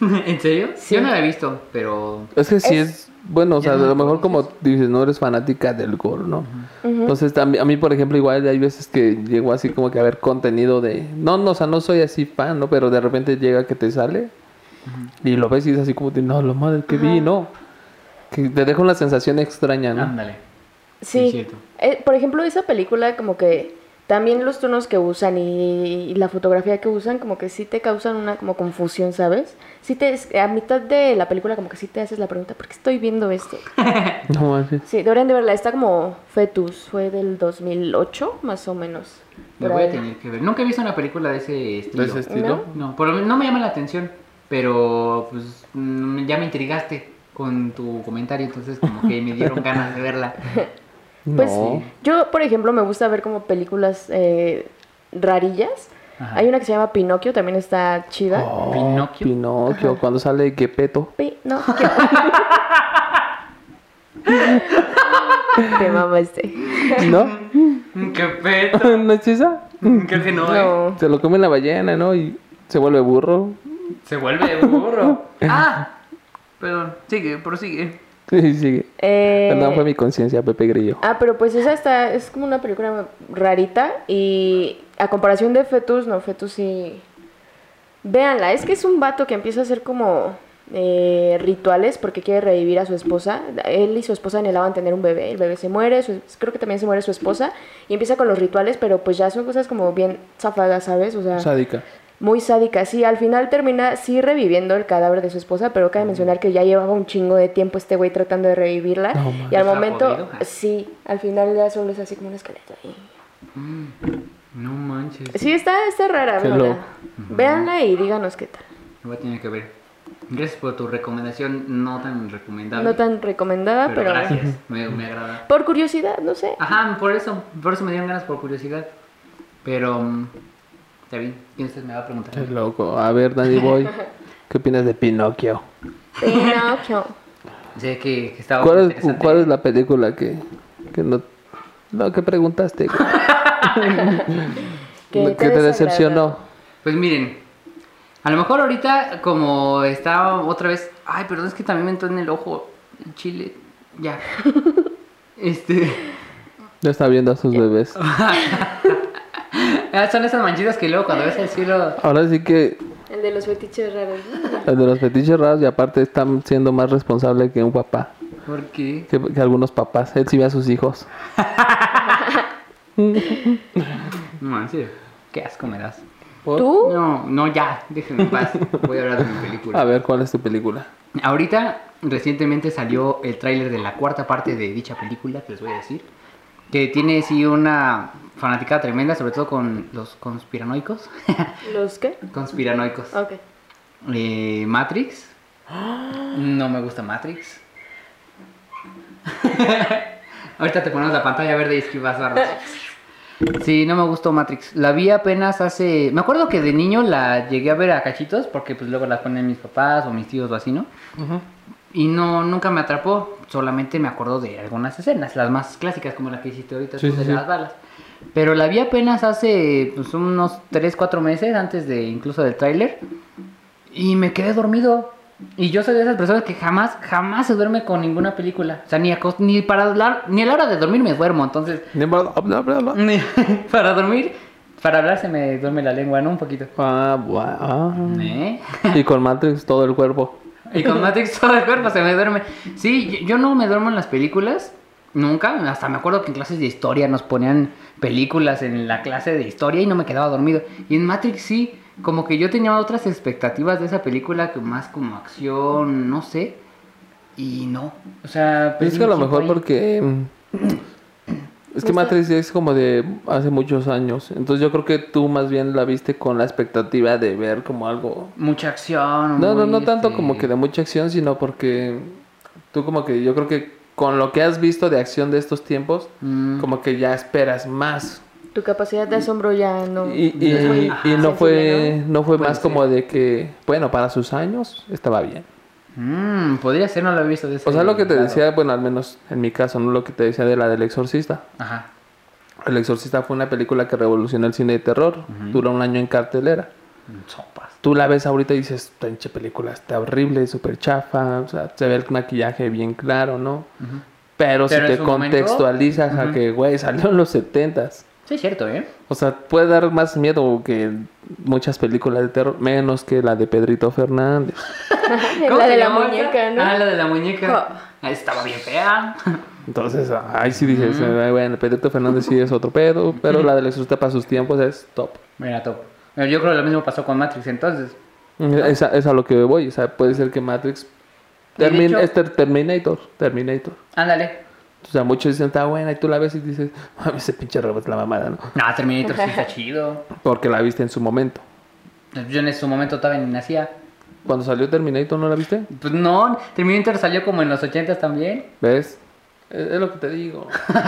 (laughs) ¿En serio? Sí. Yo no la he visto, pero... Es que sí Es- es, bueno, o sea, no a lo me mejor como dices, no eres fanática del gore, ¿no? Entonces también, a mí, por ejemplo, igual hay veces que llego así como que a ver contenido de... No, no, o sea, no soy así fan, ¿no? Pero de repente llega que te sale y lo ves y es así como de, no, lo madre que vi, ¿no? Que te deja una sensación extraña, ¿no? Ándale. Sí, cierto. Eh, por ejemplo, esa película como que también los tonos que usan y, y la fotografía que usan como que sí te causan una como confusión, ¿sabes? Sí te, a mitad de la película como que sí te haces la pregunta, ¿por qué estoy viendo esto? (laughs) No manches. Sí, deberían de verla, está como Fetus, fue del 2008 más o menos. Me voy a tener que ver. Nunca he visto una película de ese estilo. ¿De ese estilo? No, por lo menos no me llama la atención, pero pues mm, ya me intrigaste con tu comentario, entonces como que me dieron ganas de verla. (laughs) Pues no. yo, por ejemplo, me gusta ver como películas eh, rarillas. Ajá. Hay una que se llama Pinocchio, también está chida. Oh, Pinocchio. Pinocchio, cuando sale Gepetto. Pinocchio. (laughs) Te mama este. ¿No? ¡Qué pedo! (laughs) ¿No es esa? Creo que no, ¿eh? No. Se lo come la ballena, ¿no? Y se vuelve burro. Se vuelve burro. (laughs) ¡Ah! Perdón, sigue, prosigue. (laughs) Sí, sigue. Eh, Perdón, fue mi conciencia, Pepe Grillo. Ah, pero pues esa está, es como una película rarita y a comparación de Fetus, no, Fetus sí... Véanla, es que es un vato que empieza a hacer como eh, rituales porque quiere revivir a su esposa. Él y su esposa anhelaban tener un bebé, el bebé se muere, su- creo que también se muere su esposa y empieza con los rituales, pero pues ya son cosas como bien zafadas, ¿sabes? O sea, Sádica. Muy sádica. Sí, al final termina sí reviviendo el cadáver de su esposa, pero cabe mencionar que ya llevaba un chingo de tiempo este güey tratando de revivirla. No, y al ¿Estaba momento, podrido? sí, al final ya solo es así como un esqueleto. ahí. No manches. Sí, está, está rara, Qué véanla. y díganos qué tal. Lo voy a tener que ver. Gracias por tu recomendación no tan recomendable. No tan recomendada, pero, pero, gracias, me, me agrada. por curiosidad, no sé. Ajá, por eso, por eso me dieron ganas por curiosidad. Pero, mm, está bien, ¿quién usted me va a preguntar? Qué loco. A ver, Danny Boy, (laughs) ¿qué opinas de Pinocchio? Pinocchio. Sé que, que estaba ¿Cuál es, interesante. cuál es la película que, que no... No, que preguntaste. (laughs) que te decepcionó. Pues miren, a lo mejor ahorita como está otra vez, ay, perdón, es que también me entró en el ojo el chile, ya. (laughs) Este, Ya está viendo a sus bebés. Ah, son esas manchitas que luego cuando ves el cielo, Ahora sí que El de los fetiches raros. el de los fetiches raros y aparte están siendo más responsable que un papá. ¿por qué? Que, que algunos papás. Él sí ve a sus hijos. (laughs) No, en serio, qué asco me das. ¿Tú? No, no, ya, déjenme en paz, voy a hablar de mi película. A ver, ¿cuál es tu película? Ahorita, recientemente salió el tráiler de la cuarta parte de dicha película, que les voy a decir. Que tiene sí una fanática tremenda, sobre todo con los conspiranoicos. (laughs) ¿Los qué? conspiranoicos. Ok. Eh, Matrix. (gasps) No me gusta Matrix. (laughs) Ahorita te ponemos la pantalla verde y esquivas barras. (laughs) Sí, no me gustó Matrix. La vi apenas hace... Me acuerdo que de niño la llegué a ver a cachitos porque pues luego la ponen mis papás o mis tíos o así, ¿no? Y no, nunca me atrapó. Solamente me acuerdo de algunas escenas, las más clásicas como la que hiciste ahorita Sí, de sí, sí. las balas. Pero la vi apenas hace pues, unos 3, 4 meses antes de incluso del tráiler. Y me quedé dormido. Y yo soy de esas personas que jamás, jamás se duerme con ninguna película. O sea, ni, ni para hablar, ni a la hora de dormir me duermo. Entonces, (laughs) para dormir, para hablar se me duerme la lengua, ¿no? Un poquito. Ah, bueno. ¿Eh? (laughs) Y con Matrix todo el cuerpo. Y con (laughs) Matrix todo el cuerpo se me duerme. Sí, yo, yo no me duermo en las películas. Nunca. Hasta me acuerdo que en clases de historia nos ponían películas en la clase de historia y no me quedaba dormido. Y en Matrix sí. Como que yo tenía otras expectativas de esa película que más como acción, no sé. Y no. O sea, Es que a lo mejor porque... Es que. Matrix es como de hace muchos años. Entonces yo creo que tú más bien la viste con la expectativa de ver como algo... Mucha acción. No, no, no tanto este, como que de mucha acción, sino porque tú como que yo creo que con lo que has visto de acción de estos tiempos, mm, como que ya esperas más. Tu capacidad de asombro ya no. Y, no fue, no fue Puede más ser. como de que, bueno, para sus años estaba bien. Mm, podría ser, no lo he visto de ese O sea, lo que te lado. decía, bueno, al menos en mi caso, no lo que te decía de la del exorcista. Ajá. El exorcista fue una película que revolucionó el cine de terror. Duró un año en cartelera. Mm, Sopas. Tú la ves ahorita y dices, pinche película está horrible, súper chafa, o sea, se ve el maquillaje bien claro, ¿no? Pero, Pero si te su momento, contextualizas a que, güey, salió en los setentas. Sí, es cierto, ¿eh? O sea, puede dar más miedo que muchas películas de terror, menos que la de Pedrito Fernández. (laughs) ¿Cómo la de la muñeca? ¿no? Ah, la de la muñeca. Jo. Ah, Estaba bien fea. Entonces, ahí sí dices, "Ay, bueno, Pedrito Fernández sí es otro pedo, pero la del exorcista para sus tiempos es top. Mira, top. Pero Yo creo que lo mismo pasó con Matrix entonces. Es, a, es a lo que voy, o sea, puede ser que Matrix... Y de Termin- hecho- es ter- Terminator, Terminator. Ándale. O sea, muchos dicen, está buena, y tú la ves y dices, "Ah, ese pinche robot es la mamada, ¿no? No, Terminator sí está chido. Porque la viste en su momento. Yo en su momento todavía ni nacía. Cuando salió Terminator, ¿no la viste? Pues no, Terminator salió como en los 80 también. ¿Ves? Es, lo que te digo.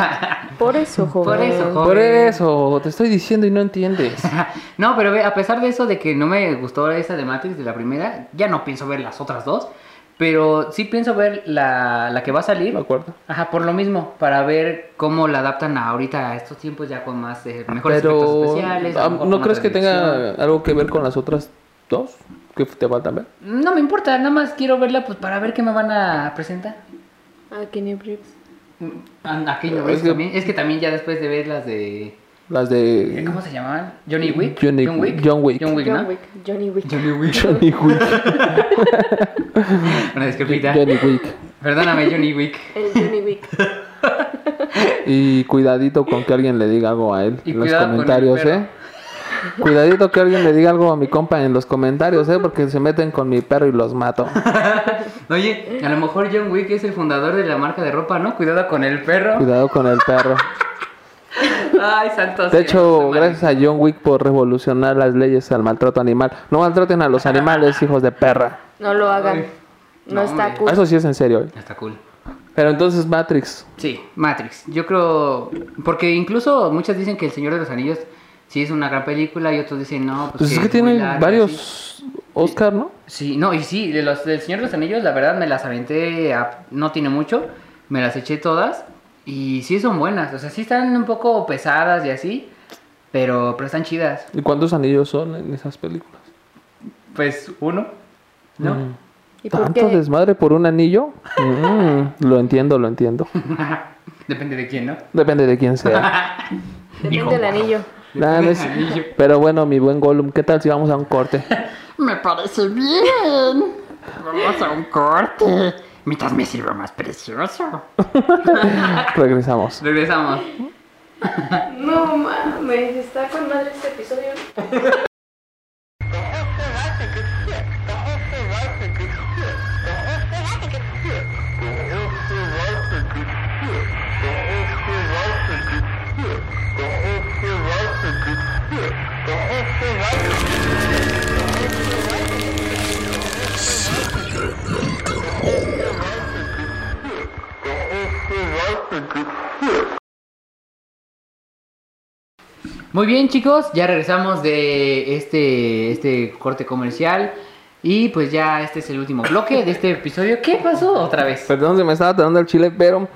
(laughs) Por eso, joven. Por eso, joven. Por eso, te estoy diciendo y no entiendes. (laughs) no, pero a pesar de eso, de que no me gustó esa de Matrix de la primera, ya no pienso ver las otras dos. Pero sí pienso ver la, la que va a salir. ¿De acuerdo? Ajá, por lo mismo, para ver cómo la adaptan a ahorita a estos tiempos ya con más eh, mejores efectos Pero, especiales. a ah, mejor ¿no crees que tenga algo que ver con las otras dos? Que te faltan ver. No me importa, nada más quiero verla pues para ver qué me van a presentar. Ah, Kenny Reeves. A- a Keanu Es Reeves que- también. Es que también ya después de ver las de... Las de ¿Cómo se llamaban? Johnny Wick. Johnny- John Wick. John Wick. John Wick, ¿no? John Wick. Johnny Wick. Johnny Wick. (laughs) Johnny Wick. (laughs) Una disculpita. Johnny Wick. Perdóname, Johnny Wick. El Johnny Wick. (laughs) Y cuidadito con que alguien le diga algo a él Y en los comentarios. ¿eh? Cuidadito que alguien le diga algo a mi compa en los comentarios, ¿eh? Porque se meten con mi perro y los mato. Oye, a lo mejor John Wick es el fundador de la marca de ropa, ¿no? Cuidado con el perro. Cuidado con el perro. Ay, santos. De hecho, gracias a John Wick por revolucionar las leyes al maltrato animal. No maltraten a los animales, hijos de perra. No lo hagan. Ay. No, No, está hombre. cool. Eso sí es en serio. ¿eh? Está cool. Pero entonces Matrix. Sí, Matrix. Yo creo. Porque incluso muchas dicen que El Señor de los Anillos sí es una gran película y otros dicen no. Pues, Pues es que tiene larga, así. varios Oscar, ¿no? Sí, no, y sí, de los del Señor de los Anillos, la verdad me las aventé a- no tiene mucho, me las eché todas y sí son buenas, o sea, sí están un poco pesadas y así, pero, pero están chidas. ¿Y cuántos anillos son en esas películas? Pues uno, ¿no? Mm. ¿Y por ¿Tanto qué? desmadre por un anillo? Mm, (laughs) lo entiendo, lo entiendo. (laughs) Depende de quién, ¿no? Depende de quién sea. (laughs) Depende del anillo. Nah, no es- Pero bueno, mi buen Gollum, ¿qué tal si vamos a un corte? Me parece bien. Vamos a un corte. Mientras me sirva más precioso. (laughs) Regresamos. Regresamos. No mames, está con madre este episodio. Muy bien, chicos, ya regresamos de este, este corte comercial. Y pues ya este es el último bloque de este episodio. ¿Qué pasó otra vez? Perdón, se me estaba dando el chile, pero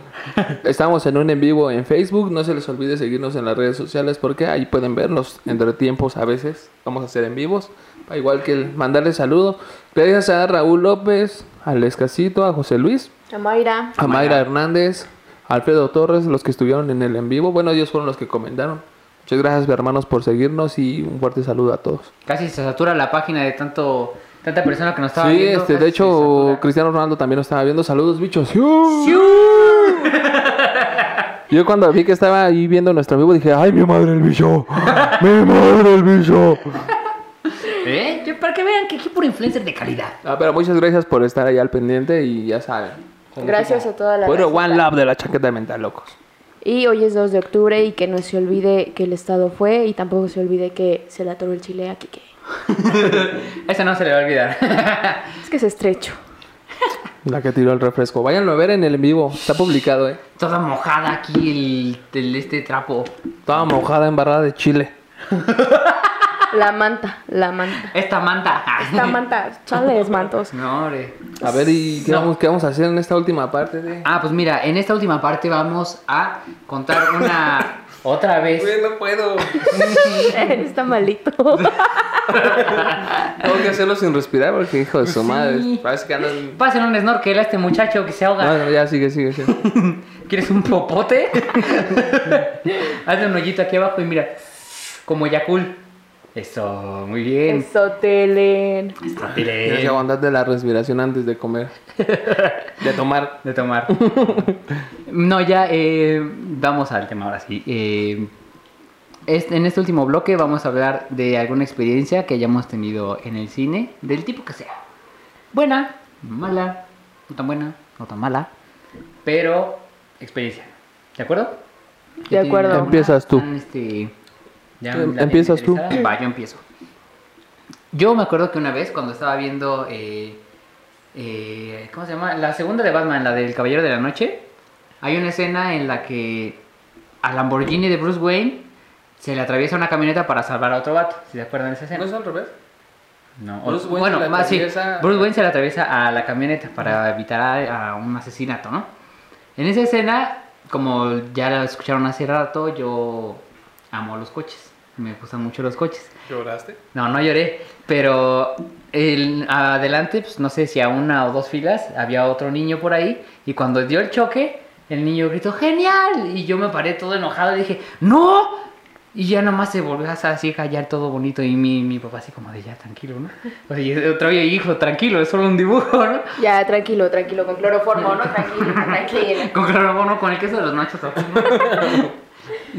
estamos en un en vivo en Facebook. No se les olvide seguirnos en las redes sociales porque ahí pueden ver los entretiempos a veces. Vamos a hacer en vivos. Igual que el mandarle saludos. Gracias a Raúl López, al Escasito, a José Luis, A Mayra. a Mayra Hernández, a Alfredo Torres, los que estuvieron en el en vivo. Bueno, ellos fueron los que comentaron. Muchas gracias, hermanos, por seguirnos y un fuerte saludo a todos. Casi se satura la página de tanto tanta persona que nos estaba Sí, viendo. este, casi de hecho. Cristiano Ronaldo también nos estaba viendo. Saludos, bichos. (laughs) Yo cuando vi que estaba ahí viendo nuestro amigo dije, ay, mi madre el bicho. mi madre el bicho. (laughs) ¿Eh? Para que vean que aquí por influencer de calidad. Ah, pero muchas gracias por estar ahí al pendiente y ya saben. Gracias a toda la Bueno. One Love de la chaqueta mental, locos. Y hoy es 2 de octubre y que no se olvide que el estado fue y tampoco se olvide que se le atoró el chile a Kike. (laughs) Esa no se le va a olvidar. (laughs) Es que es estrecho. (laughs) La que tiró el refresco. Váyanlo a ver en el en vivo. Está publicado, eh. Toda mojada aquí el, el- este trapo. Toda mojada, embarrada de chile. La manta, la manta. Esta manta. Esta manta, chales mantos. No, hombre. A ver, ¿y qué, No. vamos, qué vamos a hacer en esta última parte? De... Ah, pues mira, en esta última parte vamos a contar una (laughs) otra vez. no puedo. (laughs) Está malito. (laughs) Tengo que hacerlo sin respirar porque, hijo de su Sí. madre. Parece que andan. Pasen un snorkel a este muchacho que se ahoga. Bueno, ya sigue, sigue, sigue. ¿Quieres un popote? Hazle un hoyito aquí abajo y mira, como Yakul. Eso, muy bien. Eso, Telen. Estratile. Tienes que aguantarte la respiración antes de comer. (laughs) De tomar. de tomar. (laughs) no, ya eh, vamos al tema ahora sí. Eh, este- en este último bloque vamos a hablar de alguna experiencia que hayamos tenido en el cine, del tipo que sea. Buena, mala, no tan buena, no tan mala, pero experiencia. ¿De acuerdo? De acuerdo. ¿Tienen Empiezas tú. este, ya Em- la empiezas tú. (clears throat) Va, yo empiezo. Yo me acuerdo que una vez cuando estaba viendo, eh, eh, ¿cómo se llama? La segunda de Batman, la del Caballero de la Noche, hay una escena en la que al Lamborghini de Bruce Wayne se le atraviesa una camioneta para salvar a otro vato. ¿Se acuerdan de esa escena? es al revés? No, Bruce o- Wayne bueno, se más sí, Bruce Wayne se le atraviesa a la camioneta para evitar a, a un asesinato, ¿no? En esa escena, como ya la escucharon hace rato, yo amo los coches. Me gustan mucho los coches. ¿Lloraste? No, no lloré, pero el, adelante, pues no sé si a una o dos filas, había otro niño por ahí y cuando dio el choque, el niño gritó, ¡genial! Y yo me paré todo enojado y dije, ¡no! Y ya nomás se volvió a así callar todo bonito y mi, mi papá así como de ya, tranquilo, ¿no? O sea, y otro día, hijo, tranquilo, es solo un dibujo, ¿no? Ya, tranquilo, tranquilo, con cloroformo, ¿no? (laughs) Tranquilo, tranquilo. Con cloroformo, con el queso de los nachos. ¿no? (laughs)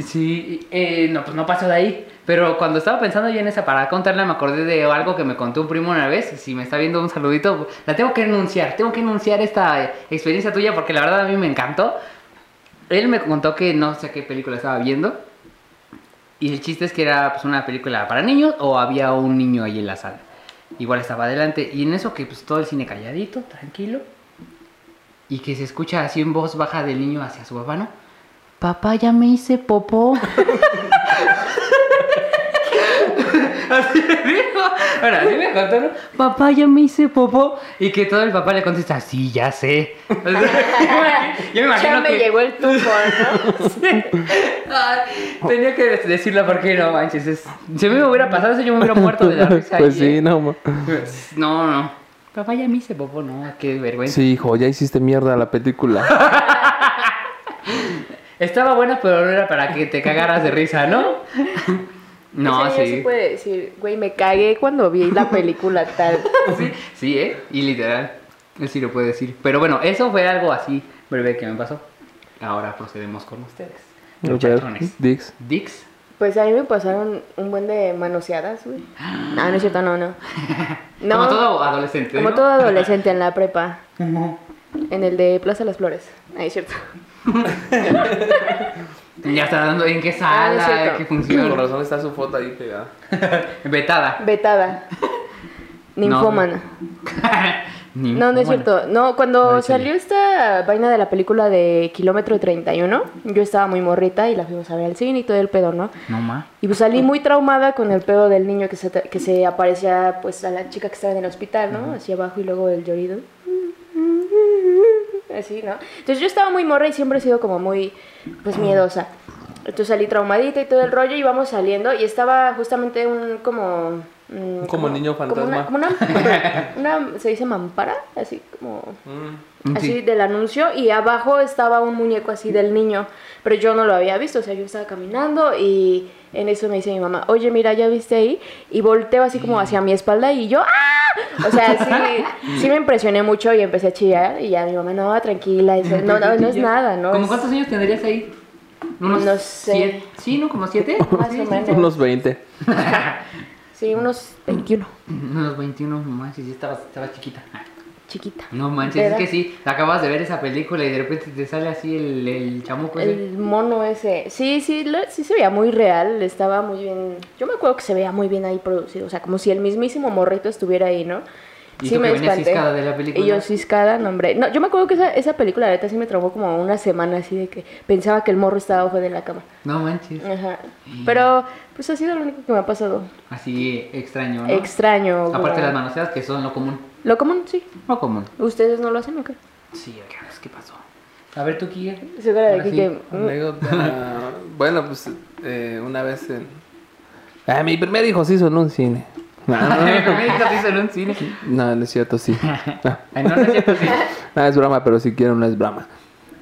Sí, eh, no, pues no pasó de ahí. Pero cuando estaba pensando yo en esa para contarla, me acordé de algo que me contó un primo una vez. Si me está viendo un saludito, la tengo que enunciar. Tengo que enunciar esta eh, experiencia tuya porque la verdad a mí me encantó. Él me contó que no sé qué película estaba viendo. Y el chiste es que era pues, una película para niños o había un niño ahí en la sala. Igual estaba adelante. Y en eso que pues todo el cine calladito, tranquilo. Y que se escucha así en voz baja del niño hacia su papá. Papá, ya me hice popó. (laughs) así me dijo. Bueno, así me contó, ¿no? Papá, ya me hice popó. Y que todo el papá le contesta, sí, ya sé. O sea, (laughs) yo me imagino Ya me que... llegó el tufo, ¿no? (laughs) Ay, tenía que decirlo porque no manches. es- Si a mí me hubiera pasado eso, yo me hubiera muerto de la risa. Pues ahí, sí, ¿eh? no. ma- No, no. Papá, ya me hice popó, no. Qué vergüenza. Sí, hijo, ya hiciste mierda la película. Estaba buena, pero no era para que te cagaras de risa, ¿no? (laughs) No, Ese niño sí. puede decir, güey, me cagué cuando vi la película tal. (laughs) sí. Sí, ¿eh? Y literal. Él sí lo puede decir. Pero bueno, eso fue algo así breve que me pasó. Ahora procedemos con ustedes. Ver, Muchachones. Dix. Dix. Pues a mí me pasaron un buen de manoseadas, güey. No, no es cierto, no, no. (laughs) No, Como todo adolescente. como ¿no? todo adolescente en la prepa. En el de Plaza Las Flores. Ahí es cierto. (laughs) Ya está dando en qué Ah, no es sala, cierto. qué Con función. razón está su foto ahí pegada. (laughs) Vetada. Vetada. Ninfómana. Ni- (laughs) No, no es bueno. cierto. No, cuando salió esta vaina de la película de Kilómetro 31, yo estaba muy morrita y la fuimos a ver al cine y todo el pedo, ¿no? No más. Y pues salí muy traumada con el pedo del niño que se, que se aparecía pues a la chica que estaba en el hospital, ¿no? Hacia abajo y luego el llorido. Así, ¿no? Entonces yo estaba muy morra y siempre he sido como muy pues miedosa. Entonces salí traumadita y todo el rollo y íbamos saliendo y estaba justamente un como... mm, Como niño Como una, fantasma. como una- (laughs) una- se dice mampara, así como Mm. Así Sí. del anuncio y abajo estaba un muñeco así del niño, pero yo no lo había visto, o sea, yo estaba caminando y en eso me dice mi mamá, oye, mira, ¿ya viste ahí? Y volteo así como hacia mi espalda y yo, ¡ah! O sea, sí, sí me impresioné mucho y empecé a chillar y ya mi mamá, no, tranquila, dice, no, no, no es nada, ¿no? ¿Cómo cuántos años tendrías ahí? Unos No sé. siete- Sí, ¿no? ¿Como siete? Más Sí, o sí, menos. Unos 20. Sí, unos 21, Unos 21, nomás, y sí, estaba, estaba chiquita. Chiquita. No manches, ¿De es que sí, acabas de ver esa película y de repente te sale así el, el chamuco ese. El mono ese, sí, sí, lo- sí se veía muy real, estaba muy bien, yo me acuerdo que se veía muy bien ahí producido, o sea, como si el mismísimo morrito estuviera ahí, ¿no? ¿Y tú que venías ciscada de la película? Y yo ciscada, no hombre, no, yo me acuerdo que esa, esa película, la neta, sí me traumó como una semana así de que pensaba que el morro estaba abajo de la cama, No manches. ajá, pero pues ha sido lo único que me ha pasado, Así extraño, ¿no? extraño. Aparte las manoseadas que son lo común. Lo común, sí, Lo común. ustedes no lo hacen, ¿o qué? Sí, acá, pues, ¿qué pasó? A ver, tú, aquí sí. Anécdota. (laughs) bueno, pues eh, una vez en. Ah, mi primer hijo se hizo en un cine. (laughs) No, Mi primer hijo se hizo en un cine. no, no es cierto, sí. No, (laughs) Ay, no, no es cierto, sí. no, es broma, pero si quiero no es broma.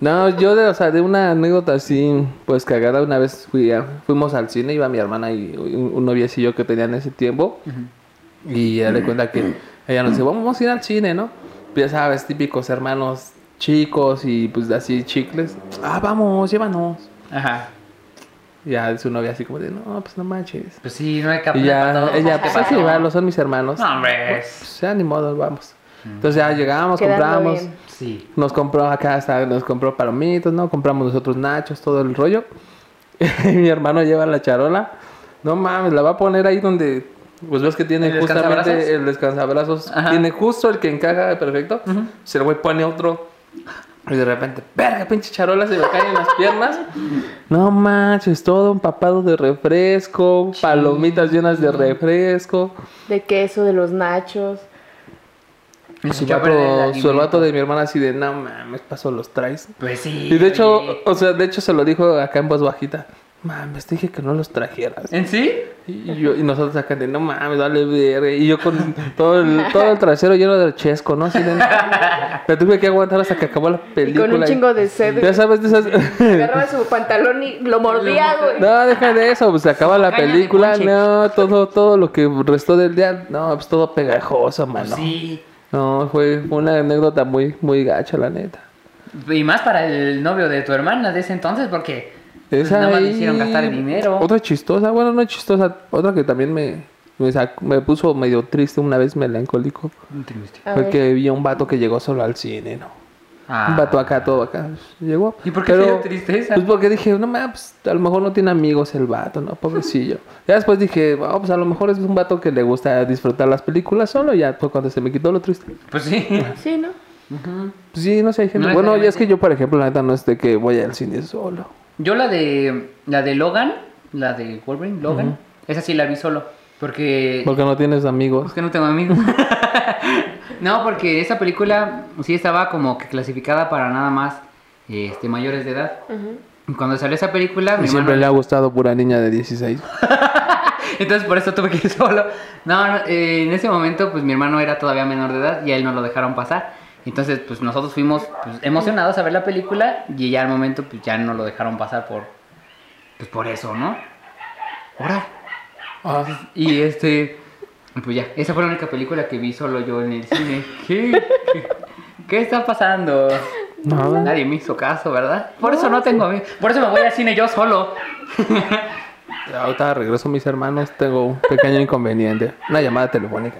No, yo de, o sea, de una anécdota así, pues cagada, una vez fui a- fuimos al cine, iba mi hermana y un, un noviecillo que tenía en ese tiempo. Y ella le cuenta que ella nos dice, vamos a ir al cine, ¿no? Pues ya sabes, típicos hermanos chicos y pues así chicles. Ah, vamos, llévanos. Ajá. Y Ya su novia así como de, no, pues no manches. Pues sí, no hay que Y ya ella, ¿Qué pues hay que llevarlos, son mis hermanos. No, hombre. Pues ya ni modo, vamos. Entonces ya llegamos, Quedando compramos. bien. Sí. Nos compró acá, hasta nos compró palomitos, ¿no? Compramos nosotros nachos, todo el rollo. (laughs) Y mi hermano lleva la charola. No mames, la va a poner ahí donde. Pues ves que tiene ¿El justamente descansabrazos? el descansabrazos. Ajá. Tiene justo el que encaja perfecto. Se el güey pone otro. Y de repente, verga, pinche charola se me cae en las piernas. No manches, todo empapado de refresco, palomitas llenas de refresco. De queso, de los nachos. Me Su vato, su vato de mi hermana así de, no mames, paso los traes. Pues sí. Y de hecho, oye. o sea, de hecho se lo dijo acá en voz bajita. Mames, te dije que no los trajeras. ¿En sí? Y, yo, y nosotros acá de, no mames, dale verga. Y yo con todo el, todo el trasero lleno de chesco, ¿no? Así de, me tuve que aguantar hasta que acabó la Y película. con un chingo de sed. Ya sabes de esas... Agarraba su pantalón y lo mordía, güey. No, deja de eso, pues se acaba la película, no, todo, todo lo que restó del día, no, pues todo pegajoso, Pues mano. sí. No, fue una anécdota muy, muy gacha, la neta. Y más para el novio de tu hermana de ese entonces, porque Esa nada más le ahí- hicieron gastar dinero. Otra chistosa, bueno, no chistosa, otra que también me, me, sac- me puso medio triste una vez, melancólico. A Fue que vi a un vato que llegó solo al cine, ¿no? Ah. Un vato acá, todo acá. Llegó. ¿Y por qué te dio tristeza? Pues porque dije, no mames, a lo mejor no tiene amigos el vato, ¿no? Pobrecillo. ya después dije, oh, pues a lo mejor es un vato que le gusta disfrutar las películas solo. Ya fue cuando se me quitó lo triste. Pues sí. Sí, ¿no? Pues sí, no sé, hay gente. No bueno, ya es que yo, por ejemplo, la neta no es de que voy al cine solo. Yo la de la de Logan, la de Wolverine, Logan, esa sí la vi solo. Porque Porque no tienes amigos. Es que no tengo amigos. (laughs) no, porque esa película sí estaba como que clasificada para nada más este, mayores de edad. Cuando salió esa película, mi Y siempre hermano- le ha gustado pura niña de 16. (laughs) Entonces por eso tuve que ir solo. No, no, eh, en ese momento pues mi hermano era todavía menor de edad y a él no lo dejaron pasar. Entonces pues nosotros fuimos pues, emocionados a ver la película y ya al momento pues ya no lo dejaron pasar por pues por eso, ¿no? Ahora. Ah, Y este, pues ya, esa fue la única película que vi solo yo en el cine. ¿Qué, (laughs) qué, qué está pasando? Nada. Nadie me hizo caso, ¿verdad? Por eso no tengo amigos. Por eso me voy al cine yo solo. Ahorita regreso mis hermanos, tengo un pequeño inconveniente. Una llamada telefónica.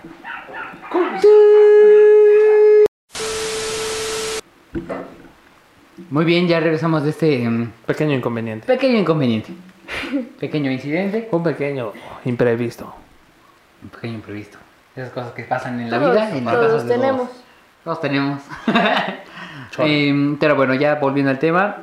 Muy bien, ya regresamos de este mm, Pequeño inconveniente. pequeño inconveniente. (laughs) Pequeño incidente, Un pequeño imprevisto. un pequeño imprevisto. Esas cosas que pasan en la Todos, vida, en todos de tenemos. todos. Todos tenemos. (laughs) Em, pero bueno, ya volviendo al tema.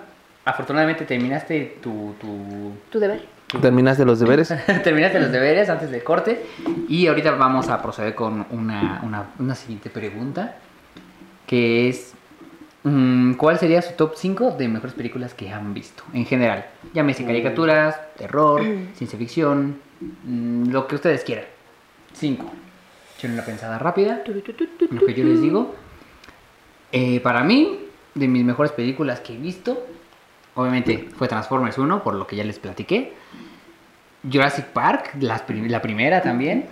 Afortunadamente terminaste tu, tu, Tu deber. ¿Terminaste los deberes? (laughs) terminaste los deberes antes del corte. Y ahorita vamos a proceder con una, una, una siguiente pregunta. Que es... mm, ¿Cuál sería su top 5 de mejores películas que han visto? En general. Llámese caricaturas, terror, (clears throat) ciencia ficción, mm, lo que ustedes quieran. 5. Echen una pensada rápida. Lo que yo les digo. Eh, para mí, de mis mejores películas que he visto, obviamente fue Transformers 1, por lo que ya les platiqué. Jurassic Park, las prim- la primera también.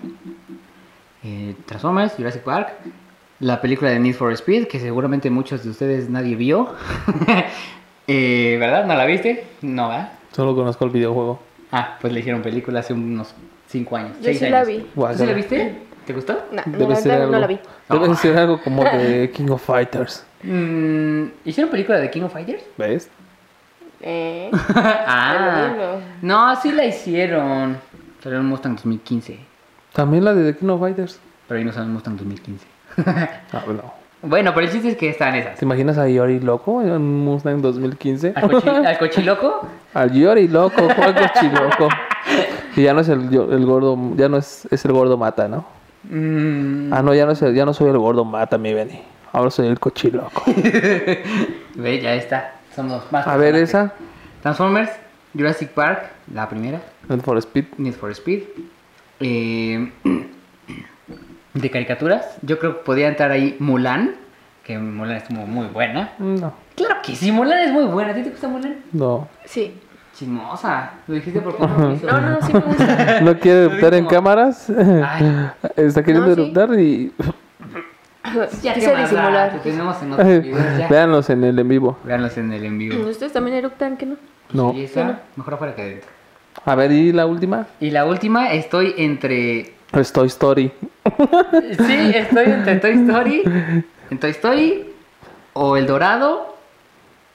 Eh, Transformers, Jurassic Park. La película de Need for Speed, que seguramente muchos de ustedes nadie vio. (laughs) Eh, ¿Verdad? ¿No la viste? No, ¿verdad? Solo conozco el videojuego. Ah, pues le hicieron película hace unos 5 años. Yo seis sí la años. vi. ¿Tú sí Guácala. la viste? ¿Te gustó? No, no, Debe la ser verdad algo, no la vi. Debe ser algo como de (laughs) King of Fighters. Mm, ¿Hicieron película de King of Fighters? ¿Ves? Eh, (laughs) ah, no, sí la hicieron. Salió en Mustang 2015. También la de The King of Fighters. Pero ahí no sale en Mustang 2015. (laughs) Ah, no. bueno, pero el chiste es que están esas. ¿Te imaginas a Yori loco en un Mustang 2015? ¿Al, cochi- (laughs) al cochiloco? Al Yori loco, ¿cuál cochiloco? Y ya no es el, gordo, ya no es, es el gordo mata, ¿no? Mm, Ah, no, ya no, es el- ya no soy el gordo mata, mi Benny. Ahora soy el cochiloco. (laughs) ve, ya está. Somos más. A ver esa. Transformers, Jurassic Park, la primera. Need for Speed. Need for Speed. Eh, (clears throat) de caricaturas, yo creo que podría entrar ahí Mulan. Que Mulan es muy, muy buena. No, Claro que sí, Mulan es muy buena. ¿A ti te gusta Mulan? no. sí. Chismosa. Lo dijiste lo hizo. No, no, no, sí me gusta. ¿No (laughs) quiere eruptar en cámaras? Ay, (laughs) Está queriendo No, sí. eruptar y... (laughs) ya Quise disimular. Te tenemos en otros videos ya. Véanlos en el en vivo. Véanlos en el en vivo. ¿Ustedes también eructan que no? No. Sí, mejor afuera que adentro. A ver, ¿y la última? Y la última, estoy entre. Es Toy Story. Sí, estoy entre Toy Story. En Toy Story. O El Dorado.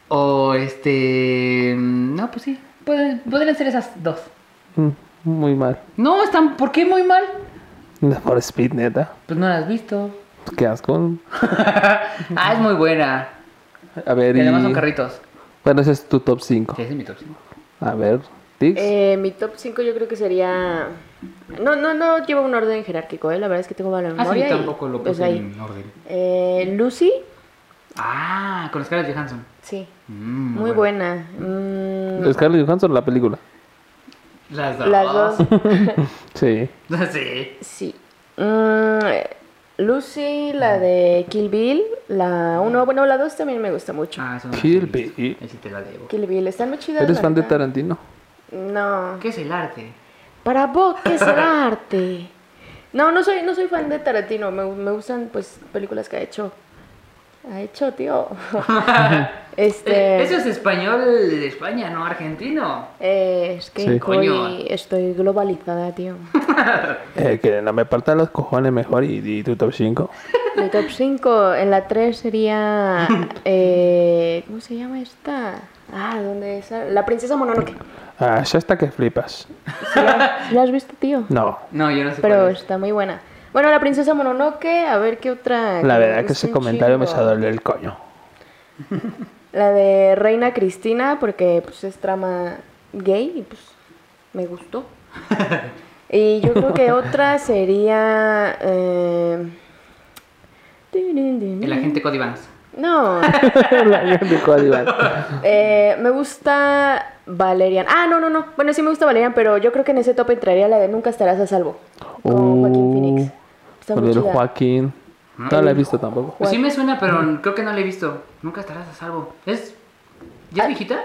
O este. No, pues sí. Pueden- Podrían ser esas dos. Mm, Muy mal. No, están. ¿Por qué muy mal? For Speed, neta. Pues no las has visto. Qué asco. (laughs) Ah, es muy buena. A ver, Y y... además son carritos. Bueno, ese es tu top 5. Sí, ese es mi top 5. A ver, Eh, mi top 5 yo creo que sería... No, no, no llevo un orden jerárquico, ¿eh? La verdad es que tengo mala Ah, sí, memoria. y, tampoco lo pues, puse ahí. en orden. Eh, Lucy, Ah, con Scarlett Johansson. sí. Mm, Muy buena. Mm, Scarlett Johansson, la película. Las dos. las dos. (laughs) (laughs) Sí. (laughs) sí. Sí. Mm, Lucy, la de Kill Bill, la 1, bueno, la 2 también me gusta mucho. Ah, eso no Kill. Bill. Ahí sí te la debo. Kill Bill, están muy chidas. ¿Eres la fan de. Tarantino? No. ¿Qué es el arte? Para vos, ¿qué es el arte? No, no soy, no soy fan de Tarantino. Me, me gustan, pues, películas que ha hecho. Ha hecho, tío. (laughs) este. Eh, Eso es español de España, no argentino. eh, es que Sí. hoy estoy globalizada, tío. (laughs) Eh, que no me partan los cojones mejor y, y tu top 5. Mi top 5, en la 3 sería. (laughs) eh, ¿Cómo se llama esta? Ah, ¿dónde es? La princesa Mononoke. Ah, ya está que flipas. ¿Sí (laughs) la, has visto, tío? No. No, yo no sé Pero cuál es. está muy buena. Bueno, la princesa Mononoke, a ver qué otra. La me verdad que ese comentario me chingo. hizo doler el coño. La de Reina Cristina, porque pues es trama gay y pues me gustó. y yo creo que otra sería... Eh... (laughs) El agente Cody Vance. No, (laughs) eh, me gusta Valerian. Ah, no, no, no. Bueno, sí me gusta Valerian, pero yo creo que en ese top entraría la de Nunca estarás a salvo. Con Joaquín Phoenix. Está Con muy chida. Joaquín. No la he visto tampoco. Pues sí me suena, pero creo que no la he visto. Nunca estarás a salvo. ¿Es. ¿Ya es viejita?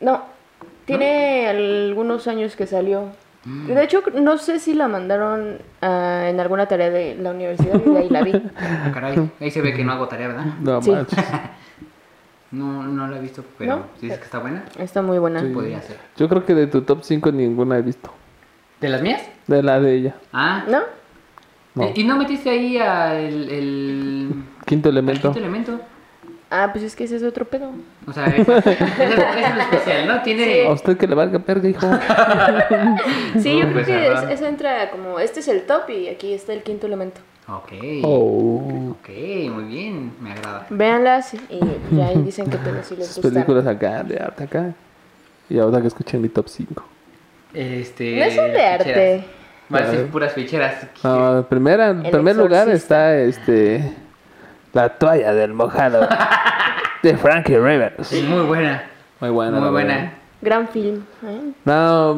No, tiene algunos años que salió. De hecho, no sé si la mandaron ah, en alguna tarea de la universidad y de ahí la vi. (laughs) Ah, caray. Ahí se ve que no hago tarea, ¿verdad? No Sí. (laughs) No, no la he visto, pero ¿No? si dices que está buena, Está muy buena. podría ser. Yo creo que de tu top 5 ninguna he visto. ¿De las mías? De la de ella. Ah. ¿No? No. ¿Y no metiste ahí al el, Quinto al elemento. quinto elemento? Ah, pues es que ese es otro pedo. O sea, es, es, es lo especial, ¿no? (laughs) Tiene. A usted que le valga verga, hijo. (laughs) Sí, yo creo pues, que ajá. es- ese entra como, este es el top y aquí está el quinto elemento. Ok. Oh. Ok, muy bien, me agrada. Véanlas y ya ahí dicen que si les Esas gustan. películas acá, de arte acá. Y ahora que escuchen mi top 5. Este. No son de arte. ficheras. Va a A ser ver. puras ficheras. No, primera, en primer lugar está este. La toalla del mojado. (laughs) de Frankie Rivers. Muy buena. Muy buena. Muy buena. verdad. Gran film. ¿eh? No,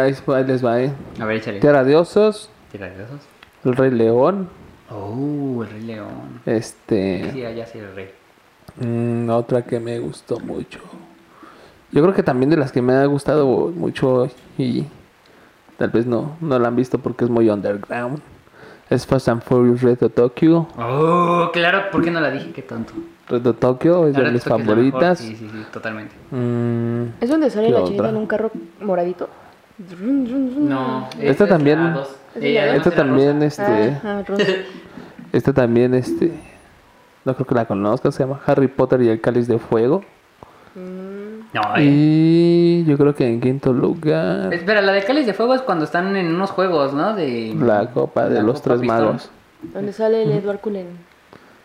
ahí les va, eh. A ver, échale. Tierra de Osos, de esos. El Rey León, Oh, el Rey León. este. Sí, ya sí, el Rey. mm, otra que me gustó mucho. Yo creo que también de las que me ha gustado mucho y tal vez no, no la han visto porque es muy underground. Es Fast and Furious Reto Tokyo. Oh, claro, ¿por qué no la dije? Qué tonto. Reto Tokyo es de mis favoritas. Sí, sí, sí, totalmente. Mm, ¿Es donde sale ¿Qué la otra? chinita en un carro moradito? No, Esta es también- Eh, esta también, este. Ah, Rosa. (laughs) Esta también, este. No creo que la conozcas, se llama Harry Potter y el Cáliz de Fuego. No, eh. Y yo creo que en quinto lugar, Espera, la de Cáliz de Fuego es cuando están en unos juegos, ¿no? De la Copa de la los Copa Tres Pistón. Magos. Donde sale el Edward Cullen.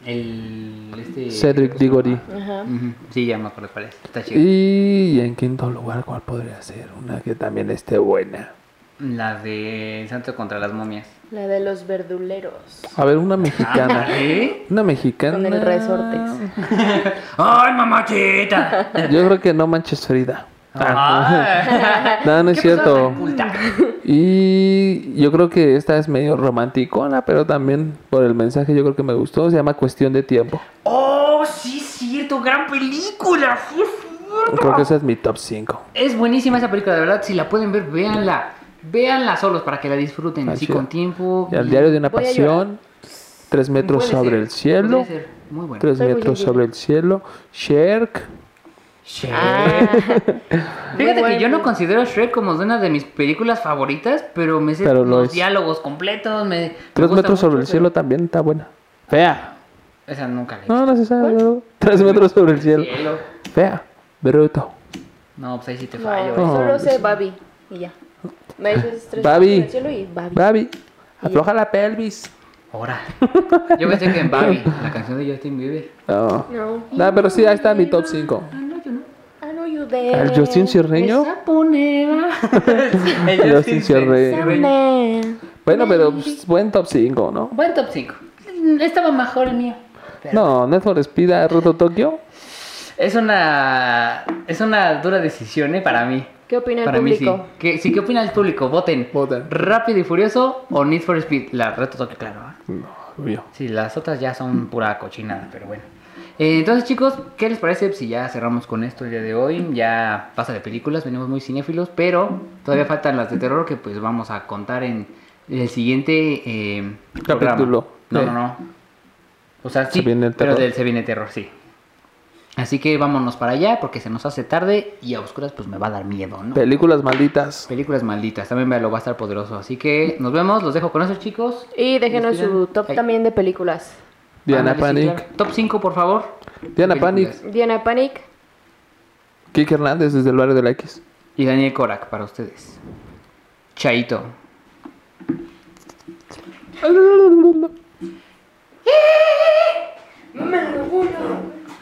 El. Este. Cedric Diggory. Ajá. Sí, ya me acuerdo cuál es. Está chido. Y en quinto lugar, ¿cuál podría ser? Una que también esté buena. La de Santo contra las momias. La de los verduleros. A ver, una mexicana. ¿Eh? Una mexicana. Con el resortes. (laughs) ¡Ay, mamachita! Yo creo que no manches Frida. Ah. No, no es ¿Qué pasó cierto. Y yo creo que esta es medio romanticona, pero también por el mensaje yo creo que me gustó. Se llama Cuestión de Tiempo. ¡Oh, sí, es cierto! ¡Gran película! ¡Sí, es cierto! Creo que esa es mi top 5. Es buenísima esa película, de verdad. Si la pueden ver, véanla. Véanla solos para que la disfruten. Así con tiempo. Y al diario de una Voy pasión. Tres metros Puede sobre ser, el cielo. podría ser. Muy bueno. Tres metros sobre el cielo. Shrek. Shrek. Ah, (laughs) Fíjate que yo no considero Shrek como una de mis películas favoritas, pero me sé Pero lo los es. diálogos completos. Me, Tres metros sobre mucho, el cielo pero- también está buena. Fea. Esa nunca la he No, no se sabe. Tres metros sobre el cielo. Cielo. Fea. Bruto. No, pues ahí sí te no, fallo. ¿eh? solo sé Babi. Y ya. Me dices tres Babi. y Babi. Babi. Afloja la pelvis. Ahora. Yo pensé que en Babi, la canción de Justin Bieber. No. No. No, pero sí, ahí está mi top 5. Ah, there. El Justin Cierreño. (laughs) El Justin Cierreño. Bueno, pero pues, buen top 5, ¿no? Buen top 5. Estaba mejor el mío. Pero No, Need for Speed ha roto Tokio. Es una es una dura decisión, ¿eh? Para mí. ¿Qué opina el Para mí sí. público? ¿Qué, sí, ¿Qué opina el público? Voten. Voten. ¿Rápido y Furioso o Need for Speed? La reto toque, claro. ¿eh? No, obvio. Sí, las otras ya son pura cochinada, pero bueno. Eh, entonces, chicos, ¿qué les parece si ya cerramos con esto el día de hoy? Ya pasa de películas, venimos muy cinéfilos, pero todavía faltan las de terror que pues vamos a contar en el siguiente eh, programa. Capítulo. No, no, no. O sea, sí, Se viene el pero del Se viene terror, sí. Así que vámonos para allá porque se nos hace tarde y a oscuras pues me va a dar miedo, ¿no? Películas malditas. Películas malditas, también lo va a estar poderoso. Así que nos vemos, los dejo con esos chicos. Y déjenos su top Ay. también de películas. Diana Panic. claro. Top 5, por favor. Diana. Panic. Diana Panic. Kike Hernández desde el barrio de la X. Y Daniel Korak para ustedes. Chaito.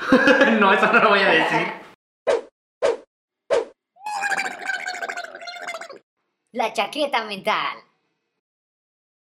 (laughs) no, eso no lo voy a decir. La chaqueta mental.